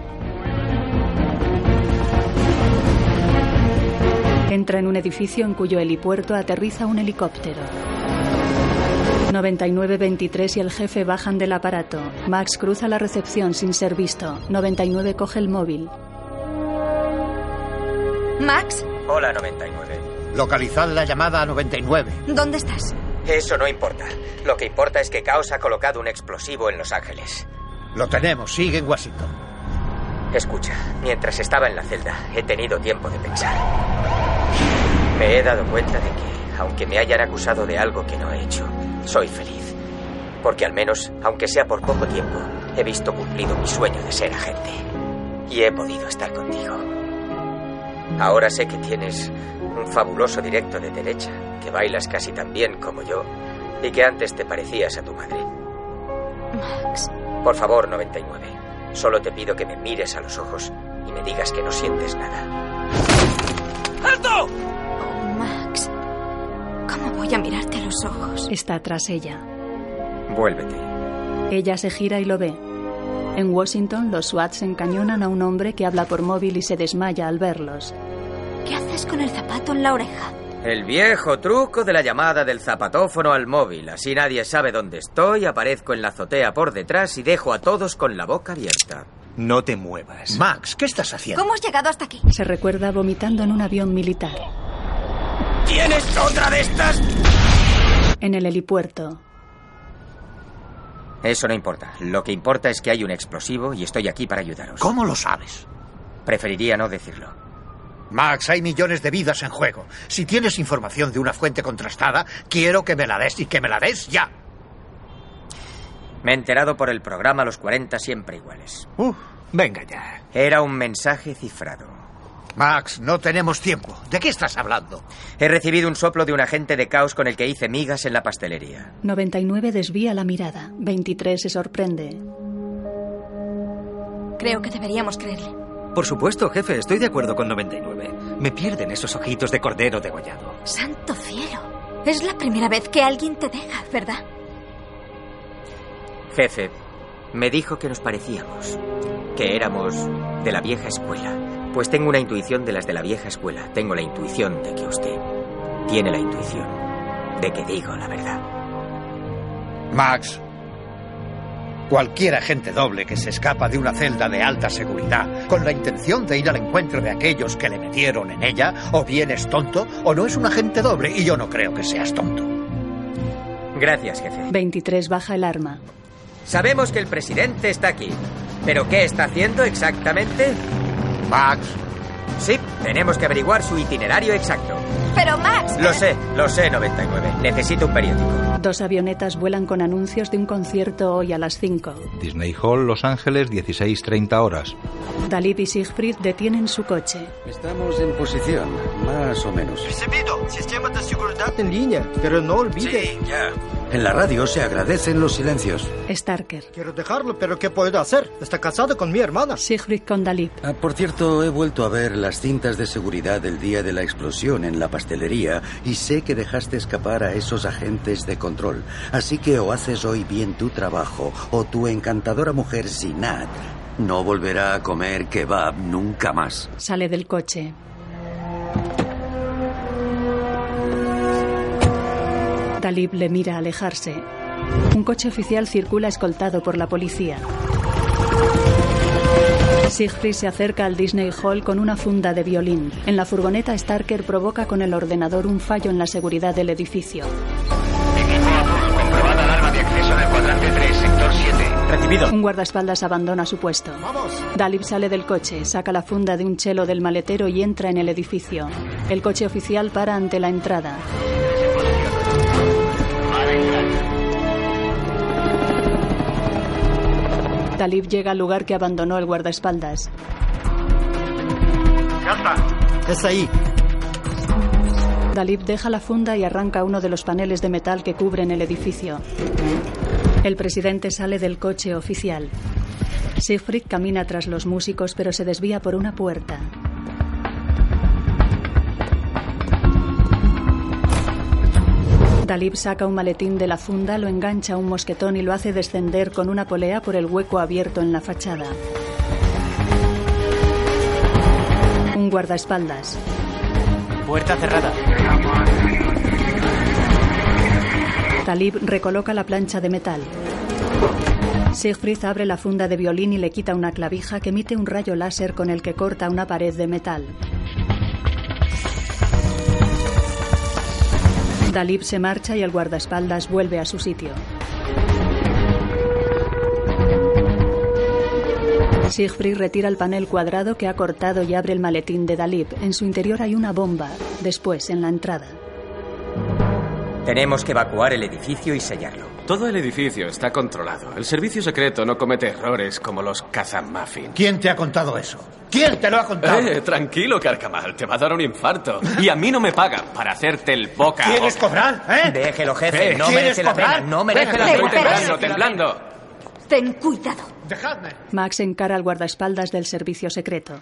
Entra en un edificio en cuyo helipuerto aterriza un helicóptero. 99-23 y el jefe bajan del aparato. Max cruza la recepción sin ser visto. 99 coge el móvil. Max, Hola, 99. Localizad la llamada a 99. ¿dónde estás? Eso no importa. Lo que importa es que Caos ha colocado un explosivo en Los Ángeles. Lo tenemos, sigue en Washington. Escucha, mientras estaba en la celda, he tenido tiempo de pensar. Me he dado cuenta de que, aunque me hayan acusado de algo que no he hecho, soy feliz. Porque al menos, aunque sea por poco tiempo, he visto cumplido mi sueño de ser agente. Y he podido estar contigo. Ahora sé que tienes un fabuloso directo de derecha, que bailas casi tan bien como yo, y que antes te parecías a tu madre. Max. Por favor, 99. Solo te pido que me mires a los ojos y me digas que no sientes nada. ¡Alto! Oh, Max. ¿Cómo voy a mirarte a los ojos? Está tras ella. Vuélvete. Ella se gira y lo ve. En Washington, los SWATs encañonan a un hombre que habla por móvil y se desmaya al verlos. ¿Qué haces con el zapato en la oreja? El viejo truco de la llamada del zapatófono al móvil. Así nadie sabe dónde estoy, aparezco en la azotea por detrás y dejo a todos con la boca abierta. No te muevas. Max, ¿qué estás haciendo? ¿Cómo has llegado hasta aquí? Se recuerda vomitando en un avión militar. ¿Tienes otra de estas? En el helipuerto. Eso no importa. Lo que importa es que hay un explosivo y estoy aquí para ayudaros. ¿Cómo lo sabes? Preferiría no decirlo. Max, hay millones de vidas en juego. Si tienes información de una fuente contrastada, quiero que me la des y que me la des ya. Me he enterado por el programa Los 40 siempre iguales. Uf, venga ya. Era un mensaje cifrado. Max, no tenemos tiempo. ¿De qué estás hablando? He recibido un soplo de un agente de caos con el que hice migas en la pastelería. 99 desvía la mirada. 23 se sorprende. Creo que deberíamos creerle. Por supuesto, jefe, estoy de acuerdo con 99. Me pierden esos ojitos de cordero degollado. Santo cielo. Es la primera vez que alguien te deja, ¿verdad? Jefe, me dijo que nos parecíamos, que éramos de la vieja escuela. Pues tengo una intuición de las de la vieja escuela. Tengo la intuición de que usted tiene la intuición de que digo la verdad. Max, cualquier agente doble que se escapa de una celda de alta seguridad con la intención de ir al encuentro de aquellos que le metieron en ella, o bien es tonto o no es un agente doble, y yo no creo que seas tonto. Gracias, jefe. 23 baja el arma. Sabemos que el presidente está aquí. ¿Pero qué está haciendo exactamente? Max. Sí, tenemos que averiguar su itinerario exacto. Pero Max. Lo sé, lo sé, 99. Necesito un periódico. Dos avionetas vuelan con anuncios de un concierto hoy a las 5. Disney Hall, Los Ángeles, 16.30 horas. Dalip y Siegfried detienen su coche. Estamos en posición, más o menos. Recibido. Sistema de seguridad en línea. Pero no olvide. Sí, ya. En la radio se agradecen los silencios. Starker. Quiero dejarlo, pero ¿qué puedo hacer? Está casado con mi hermana. Siegfried con Dalip. Ah, por cierto, he vuelto a ver las cintas de seguridad del día de la explosión en la pastelería y sé que dejaste escapar a esos agentes de control. Así que o haces hoy bien tu trabajo o tu encantadora mujer Sinat no volverá a comer kebab nunca más. Sale del coche. Talib le mira alejarse. Un coche oficial circula escoltado por la policía. Siegfried se acerca al Disney Hall con una funda de violín. En la furgoneta, Starker provoca con el ordenador un fallo en la seguridad del edificio. Equipo azul, comprobada alarma de acceso en el cuadrante 3, sector 7. Recibido. Un guardaespaldas abandona su puesto. Dalip sale del coche, saca la funda de un chelo del maletero y entra en el edificio. El coche oficial para ante la entrada. Talib llega al lugar que abandonó el guardaespaldas. Ya está. Es ahí. Dalib deja la funda y arranca uno de los paneles de metal que cubren el edificio. El presidente sale del coche oficial. Siegfried camina tras los músicos pero se desvía por una puerta. Dalib saca un maletín de la funda, lo engancha a un mosquetón y lo hace descender con una polea por el hueco abierto en la fachada. Un guardaespaldas. Puerta cerrada. Talib recoloca la plancha de metal. Siegfried abre la funda de violín y le quita una clavija que emite un rayo láser con el que corta una pared de metal. Dalib se marcha y el guardaespaldas vuelve a su sitio. Siegfried retira el panel cuadrado que ha cortado y abre el maletín de Dalib. En su interior hay una bomba. Después, en la entrada. Tenemos que evacuar el edificio y sellarlo. Todo el edificio está controlado. El servicio secreto no comete errores como los cazamuffins. ¿Quién te ha contado eso? ¿Quién te lo ha contado? Eh, tranquilo, Carcamal, te va a dar un infarto. Y a mí no me pagan para hacerte el boca. ¿Quieres cobrar? ¿Eh? Déjelo, jefe. Eh, no ¿quieres merece la cobrar? pena. No merece la Venga, pena. Temblando, temblando. Ten cuidado. Dejadme. Max encara al guardaespaldas del servicio secreto.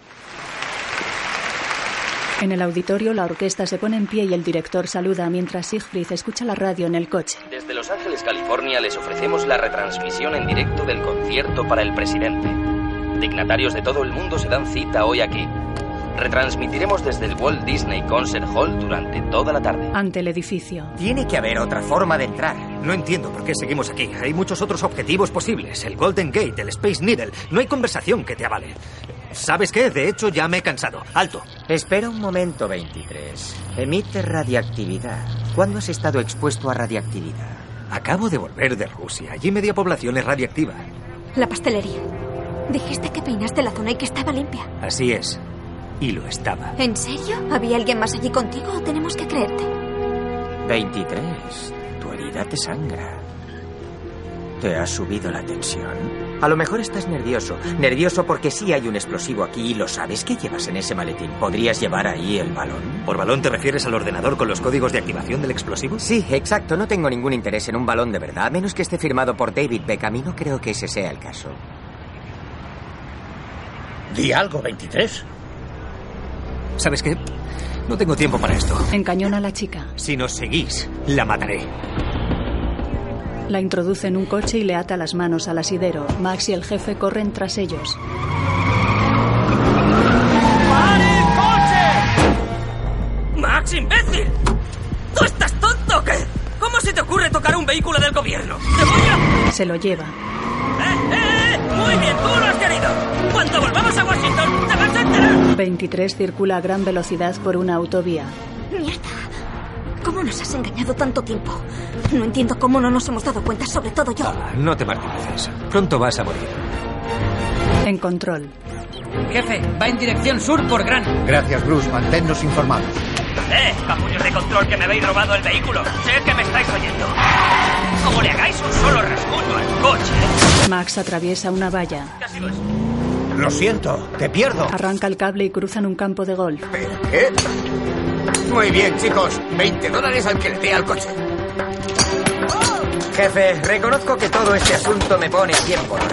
En el auditorio, la orquesta se pone en pie y el director saluda mientras Siegfried escucha la radio en el coche. Desde Los Ángeles, California, les ofrecemos la retransmisión en directo del concierto para el presidente. Dignatarios de todo el mundo se dan cita hoy aquí. Retransmitiremos desde el Walt Disney Concert Hall durante toda la tarde. Ante el edificio. Tiene que haber otra forma de entrar. No entiendo por qué seguimos aquí. Hay muchos otros objetivos posibles. El Golden Gate, el Space Needle. No hay conversación que te avale. ¿Sabes qué? De hecho, ya me he cansado. Alto. Espera un momento, 23. Emite radiactividad. ¿Cuándo has estado expuesto a radiactividad? Acabo de volver de Rusia. Allí media población es radiactiva. La pastelería. Dijiste que peinaste la zona y que estaba limpia. Así es. Y lo estaba. ¿En serio? ¿Había alguien más allí contigo o tenemos que creerte? 23. Tu herida te sangra. ¿Te ha subido la tensión? A lo mejor estás nervioso. Nervioso porque sí hay un explosivo aquí y lo sabes que llevas en ese maletín. ¿Podrías llevar ahí el balón? ¿Por balón te refieres al ordenador con los códigos de activación del explosivo? Sí, exacto. No tengo ningún interés en un balón de verdad, a menos que esté firmado por David Beckham y no creo que ese sea el caso. Di algo, 23. ¿Sabes qué? No tengo tiempo para esto. Encañona a la chica. Si nos seguís, la mataré. La introduce en un coche y le ata las manos al asidero. Max y el jefe corren tras ellos. ¡Pare el coche! ¡Max, imbécil! ¿Tú estás tonto o qué? ¿Cómo se te ocurre tocar un vehículo del gobierno? ¡Te voy a... Se lo lleva. ¡Eh, eh, eh! Muy bien, tú lo has querido. Cuando volvamos a Washington, te vas a enterar. 23 circula a gran velocidad por una autovía. Mierda. ¿Cómo nos has engañado tanto tiempo? No entiendo cómo no nos hemos dado cuenta, sobre todo yo. No te martirices. Pronto vas a morir. En control. Jefe, va en dirección sur por Gran. Gracias, Bruce. Manténnos informados. ¡Eh, capullos de control que me habéis robado el vehículo! Sé que me estáis oyendo. Como le hagáis un solo rasguño al coche. Max atraviesa una valla. Casi lo es. Lo siento, te pierdo. Arranca el cable y cruzan un campo de golf. ¿Qué? Muy bien, chicos. 20 dólares al que le dé al coche. Jefe, reconozco que todo este asunto me pone a hora.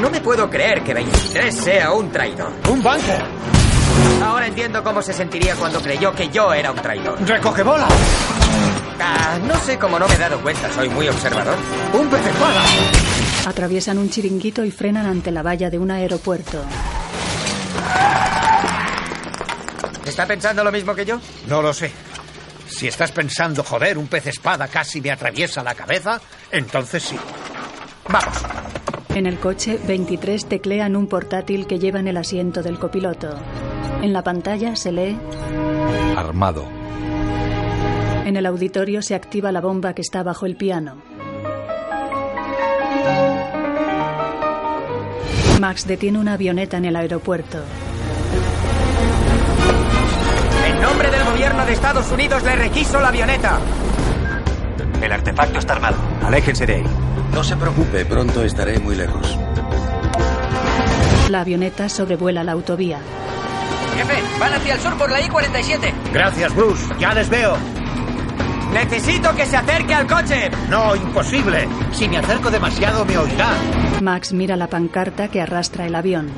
No me puedo creer que 23 sea un traidor. ¡Un banco! Ahora entiendo cómo se sentiría cuando creyó que yo era un traidor. ¡Recoge bola! Ah, no sé cómo no me he dado cuenta, soy muy observador. ¡Un pez espada! Atraviesan un chiringuito y frenan ante la valla de un aeropuerto. ¿Está pensando lo mismo que yo? No lo sé. Si estás pensando, joder, un pez espada casi me atraviesa la cabeza, entonces sí. Vamos. En el coche, 23 teclea en un portátil que lleva en el asiento del copiloto. En la pantalla se lee Armado. En el auditorio se activa la bomba que está bajo el piano. Max detiene una avioneta en el aeropuerto. Nombre del gobierno de Estados Unidos le requiso la avioneta. El artefacto está armado. Aléjense de ahí. No se preocupe, pronto estaré muy lejos. La avioneta sobrevuela la autovía. Jefe, van hacia el sur por la I-47. Gracias, Bruce. Ya les veo. Necesito que se acerque al coche. No, imposible. Si me acerco demasiado me oirá. Max mira la pancarta que arrastra el avión.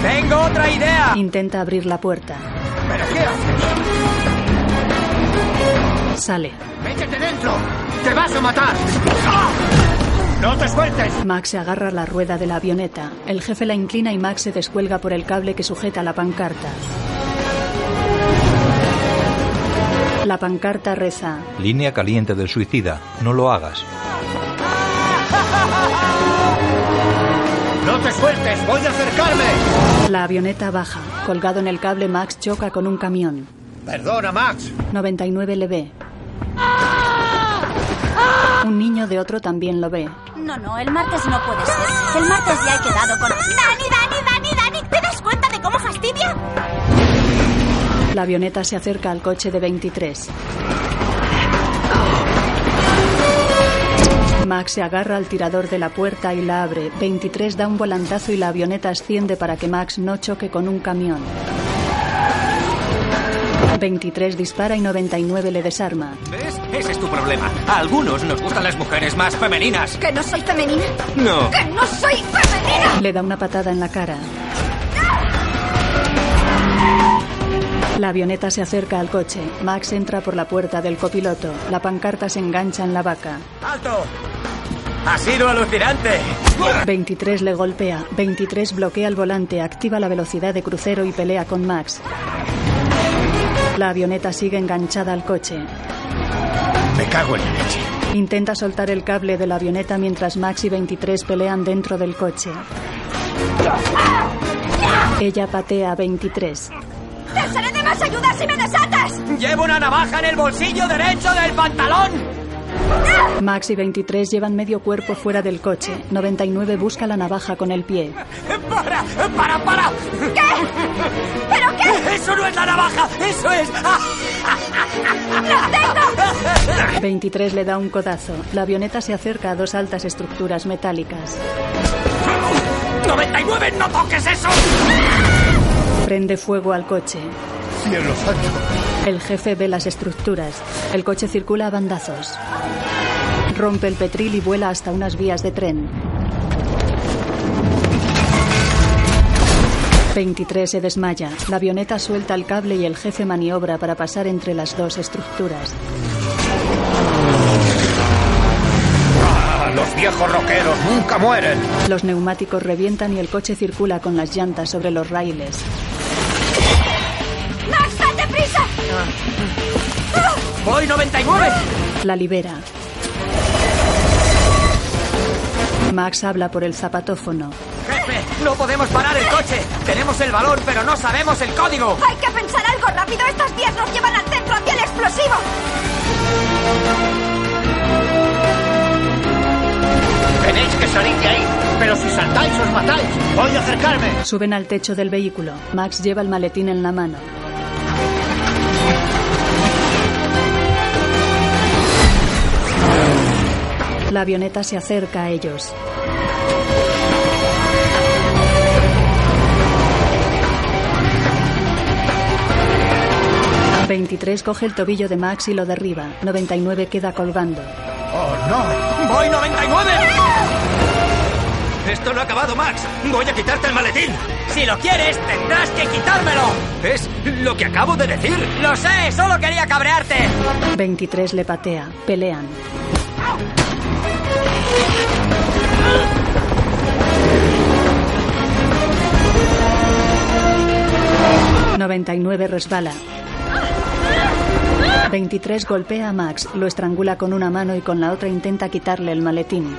Tengo otra idea. Intenta abrir la puerta. ¿Pero qué haces? Sale. ¡Métete dentro! ¡Te vas a matar! ¡No te sueltes! Max se agarra a la rueda de la avioneta. El jefe la inclina y Max se descuelga por el cable que sujeta la pancarta. La pancarta reza. Línea caliente del suicida. No lo hagas. ¡No te sueltes! ¡Voy a acercarme! La avioneta baja. Colgado en el cable, Max choca con un camión. Perdona, Max. 99 le ve. Un niño de otro también lo ve. No, no, el martes no puede ser. El martes ya he quedado con... ¡Dani, Dani, Dani, Dani! ¿Te das cuenta de cómo fastidia? La avioneta se acerca al coche de 23. Max se agarra al tirador de la puerta y la abre. 23 da un volantazo y la avioneta asciende para que Max no choque con un camión. 23 dispara y 99 le desarma. ¿Ves? Ese es tu problema. A algunos nos gustan las mujeres más femeninas. ¿Que no soy femenina? No. ¡Que no soy femenina! Le da una patada en la cara. La avioneta se acerca al coche. Max entra por la puerta del copiloto. La pancarta se engancha en la vaca. ¡Alto! ¡Ha sido alucinante! 23 le golpea. 23 bloquea el volante, activa la velocidad de crucero y pelea con Max. La avioneta sigue enganchada al coche. Me cago en la leche. Intenta soltar el cable de la avioneta mientras Max y 23 pelean dentro del coche. Ella patea a 23. ¡Te seré de más ayuda si me desatas! ¡Llevo una navaja en el bolsillo derecho del pantalón! Max y 23 llevan medio cuerpo fuera del coche. 99 busca la navaja con el pie. ¡Para! ¡Para, para! ¿Qué? ¿Pero qué? ¡Eso no es la navaja! ¡Eso es! ¡La tengo! 23 le da un codazo. La avioneta se acerca a dos altas estructuras metálicas. ¡99! ¡No toques eso! Prende fuego al coche. ¡Cielo santo! El jefe ve las estructuras. El coche circula a bandazos. Rompe el petril y vuela hasta unas vías de tren. 23 se desmaya. La avioneta suelta el cable y el jefe maniobra para pasar entre las dos estructuras. ¡Ah, los viejos roqueros nunca mueren! Los neumáticos revientan y el coche circula con las llantas sobre los raíles. ¡Voy 99! La libera. Max habla por el zapatófono. ¡Jefe! ¡No podemos parar el coche! Tenemos el balón, pero no sabemos el código. Hay que pensar algo rápido. Estas vías nos llevan al centro hacia el explosivo. Tenéis que salir de ahí. Pero si saltáis os matáis. Voy a acercarme. Suben al techo del vehículo. Max lleva el maletín en la mano. La avioneta se acerca a ellos. ...23 coge el tobillo de Max y lo derriba. 99 queda colgando. ¡Oh, no! ¡Voy 99! Esto no ha acabado, Max. Voy a quitarte el maletín. Si lo quieres, tendrás que quitármelo. Es lo que acabo de decir. Lo sé, solo quería cabrearte. 23 le patea. Pelean. ...99 resbala. 23 golpea a Max, lo estrangula con una mano y con la otra intenta quitarle el maletín.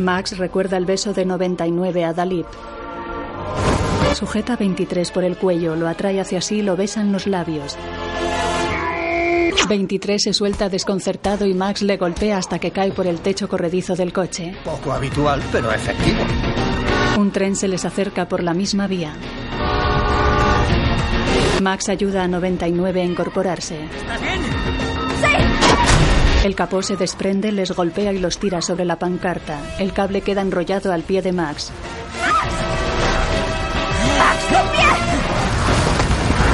Max recuerda el beso de 99 a Dalip. Sujeta a 23 por el cuello, lo atrae hacia sí y lo besa en los labios. 23 se suelta desconcertado y Max le golpea hasta que cae por el techo corredizo del coche. Poco habitual, pero efectivo. Un tren se les acerca por la misma vía. Max ayuda a 99 a incorporarse. ¿Estás bien? El capó se desprende, les golpea y los tira sobre la pancarta. El cable queda enrollado al pie de Max.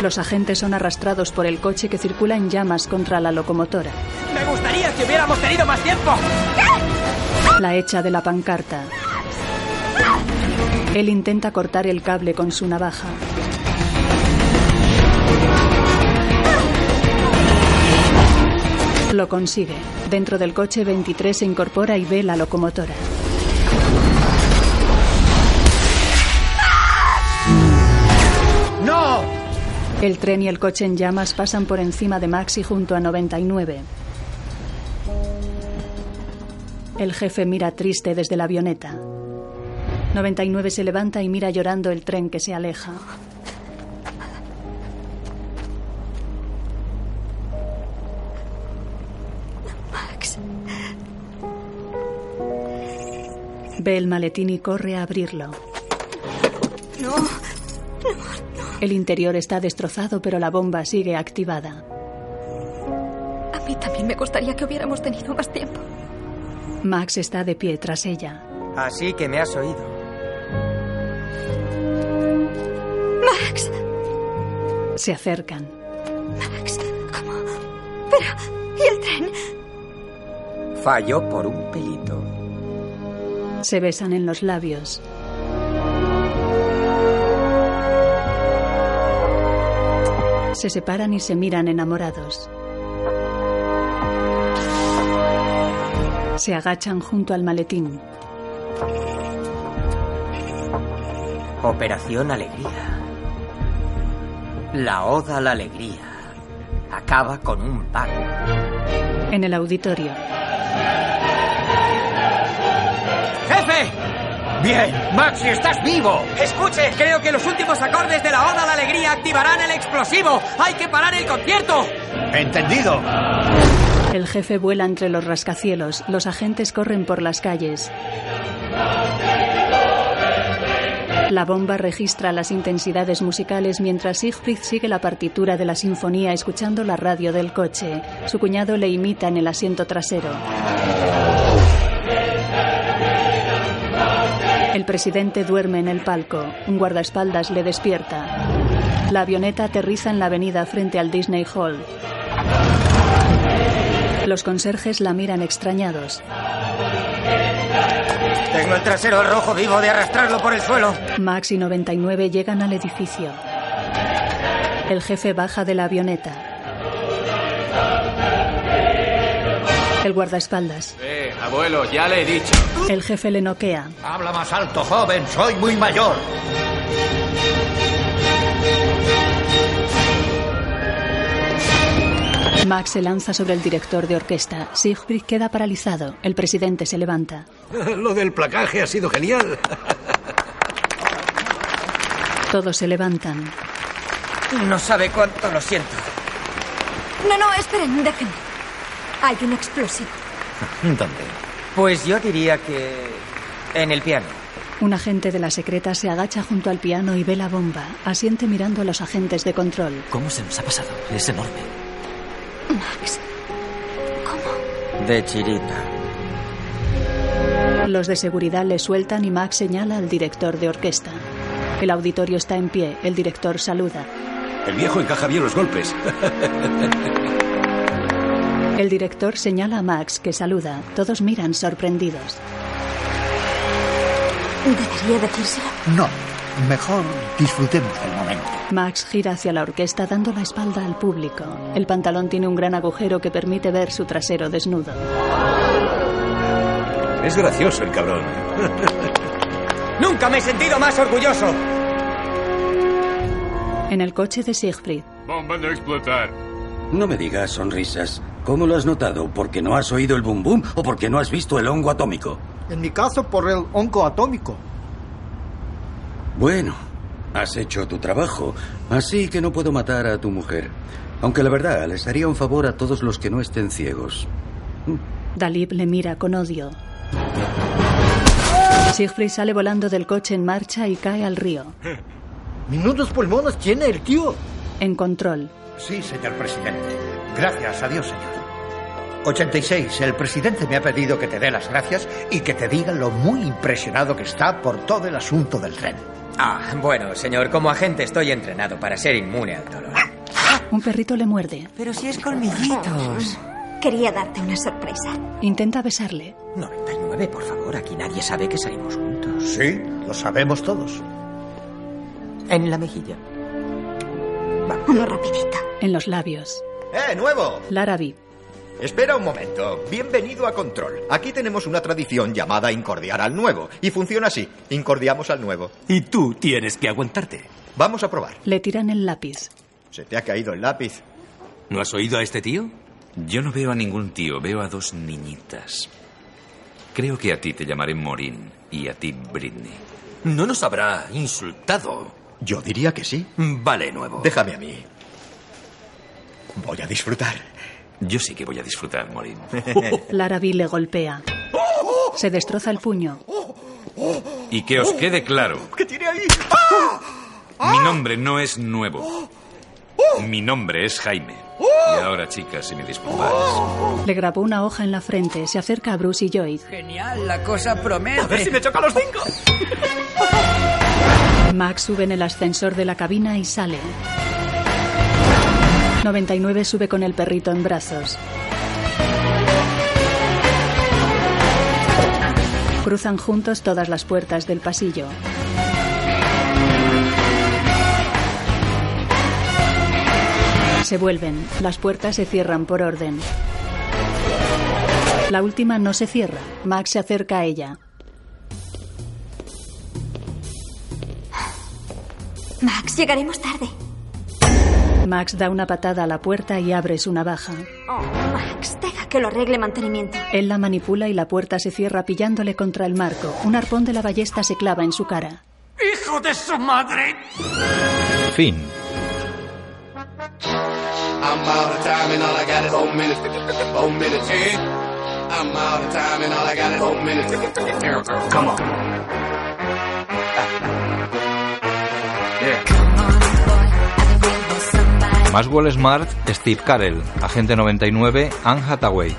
Los agentes son arrastrados por el coche que circula en llamas contra la locomotora. Me gustaría que hubiéramos tenido más tiempo. La echa de la pancarta. Él intenta cortar el cable con su navaja. Lo consigue. Dentro del coche 23 se incorpora y ve la locomotora. El tren y el coche en llamas pasan por encima de Maxi junto a 99. El jefe mira triste desde la avioneta. 99 se levanta y mira llorando el tren que se aleja. Max. Ve el maletín y corre a abrirlo. No. El interior está destrozado, pero la bomba sigue activada. A mí también me gustaría que hubiéramos tenido más tiempo. Max está de pie tras ella. Así que me has oído. Max. Se acercan. Max. ¿Cómo? Pero... ¿Y el tren? Falló por un pelito. Se besan en los labios. Se separan y se miran enamorados. Se agachan junto al maletín. Operación Alegría. La oda a la alegría. Acaba con un paro. En el auditorio. ¡Jefe! Bien, Maxi, estás vivo. Escuche, creo que los últimos acordes de la Oda a la Alegría activarán el explosivo. ¡Hay que parar el concierto! Entendido. El jefe vuela entre los rascacielos. Los agentes corren por las calles. La bomba registra las intensidades musicales mientras Siegfried sigue la partitura de la sinfonía escuchando la radio del coche. Su cuñado le imita en el asiento trasero. El presidente duerme en el palco. Un guardaespaldas le despierta. La avioneta aterriza en la avenida frente al Disney Hall. Los conserjes la miran extrañados. Tengo el trasero rojo vivo de arrastrarlo por el suelo. Max y 99 llegan al edificio. El jefe baja de la avioneta. El guardaespaldas. Eh, abuelo, ya le he dicho. El jefe le noquea. Habla más alto, joven. Soy muy mayor. Max se lanza sobre el director de orquesta. Siegfried queda paralizado. El presidente se levanta. Lo del placaje ha sido genial. Todos se levantan. No sabe cuánto lo siento. No, no, esperen, déjenme. Hay un explosivo. ¿Dónde? Pues yo diría que... en el piano. Un agente de la secreta se agacha junto al piano y ve la bomba. Asiente mirando a los agentes de control. ¿Cómo se nos ha pasado? Es enorme. Max. ¿Cómo? De chirita. Los de seguridad le sueltan y Max señala al director de orquesta. El auditorio está en pie. El director saluda. El viejo encaja bien los golpes. El director señala a Max, que saluda. Todos miran sorprendidos. ¿Debería decírselo? No, mejor disfrutemos del momento. Max gira hacia la orquesta dando la espalda al público. El pantalón tiene un gran agujero que permite ver su trasero desnudo. Es gracioso el cabrón. ¡Nunca me he sentido más orgulloso! En el coche de Siegfried. Bomba a explotar. No me digas sonrisas. ¿Cómo lo has notado? ¿Porque no has oído el bum bum o porque no has visto el hongo atómico? En mi caso, por el hongo atómico. Bueno, has hecho tu trabajo, así que no puedo matar a tu mujer. Aunque la verdad, les haría un favor a todos los que no estén ciegos. Dalib le mira con odio. Siegfried sale volando del coche en marcha y cae al río. Minutos pulmones tiene el tío. En control. Sí, señor presidente. Gracias a Dios, señor. 86. El presidente me ha pedido que te dé las gracias y que te diga lo muy impresionado que está por todo el asunto del tren. Ah, bueno, señor, como agente estoy entrenado para ser inmune al dolor. Un perrito le muerde. Pero si es colmillitos. Quería darte una sorpresa. Intenta besarle. 99, por favor, aquí nadie sabe que salimos juntos. Sí, lo sabemos todos. En la mejilla. Uno rapidito. En los labios. ¡Eh, nuevo! Larrabee. Espera un momento. Bienvenido a Control. Aquí tenemos una tradición llamada incordiar al nuevo. Y funciona así. Incordiamos al nuevo. Y tú tienes que aguantarte. Vamos a probar. Le tiran el lápiz. Se te ha caído el lápiz. ¿No has oído a este tío? Yo no veo a ningún tío, veo a dos niñitas. Creo que a ti te llamaré Morin y a ti Britney. No nos habrá insultado. Yo diría que sí. Vale, nuevo. Déjame a mí. Voy a disfrutar. Yo sí que voy a disfrutar, Morin. Larrabee le golpea. Se destroza el puño. Y que os quede claro, ¿Qué tiene ahí? mi nombre no es nuevo. Mi nombre es Jaime. Y ahora, chicas, si me disculpáis. Le grabó una hoja en la frente. Se acerca a Bruce y Joy. Genial, la cosa promete. A ver si me choca los cinco. Max sube en el ascensor de la cabina y sale. 99 sube con el perrito en brazos. Cruzan juntos todas las puertas del pasillo. Se vuelven. Las puertas se cierran por orden. La última no se cierra. Max se acerca a ella. Max, llegaremos tarde. Max da una patada a la puerta y abre su navaja. Oh, Max, deja que lo arregle mantenimiento. Él la manipula y la puerta se cierra pillándole contra el marco. Un arpón de la ballesta se clava en su cara. ¡Hijo de su madre! Fin. I'm Maxwell Smart, Steve Carell. Agente 99, Anne Hathaway.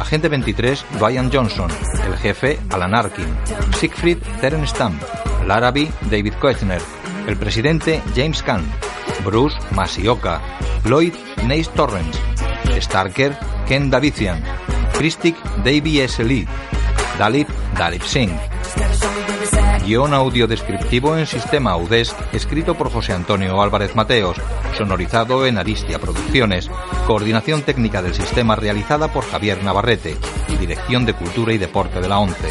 Agente 23, Ryan Johnson. El jefe, Alan Arkin. Siegfried, Terence Stamp. Larrabee, David Koechner. El presidente, James Caan. Bruce, Masioka. Lloyd, Nace Torrance. Starker, Ken Davidian. Christic, Davey S. Lee. Dalit, Dalip Singh. Guión audio descriptivo en sistema Audesc, escrito por José Antonio Álvarez Mateos, sonorizado en Aristia Producciones, coordinación técnica del sistema realizada por Javier Navarrete, Dirección de Cultura y Deporte de la ONCE.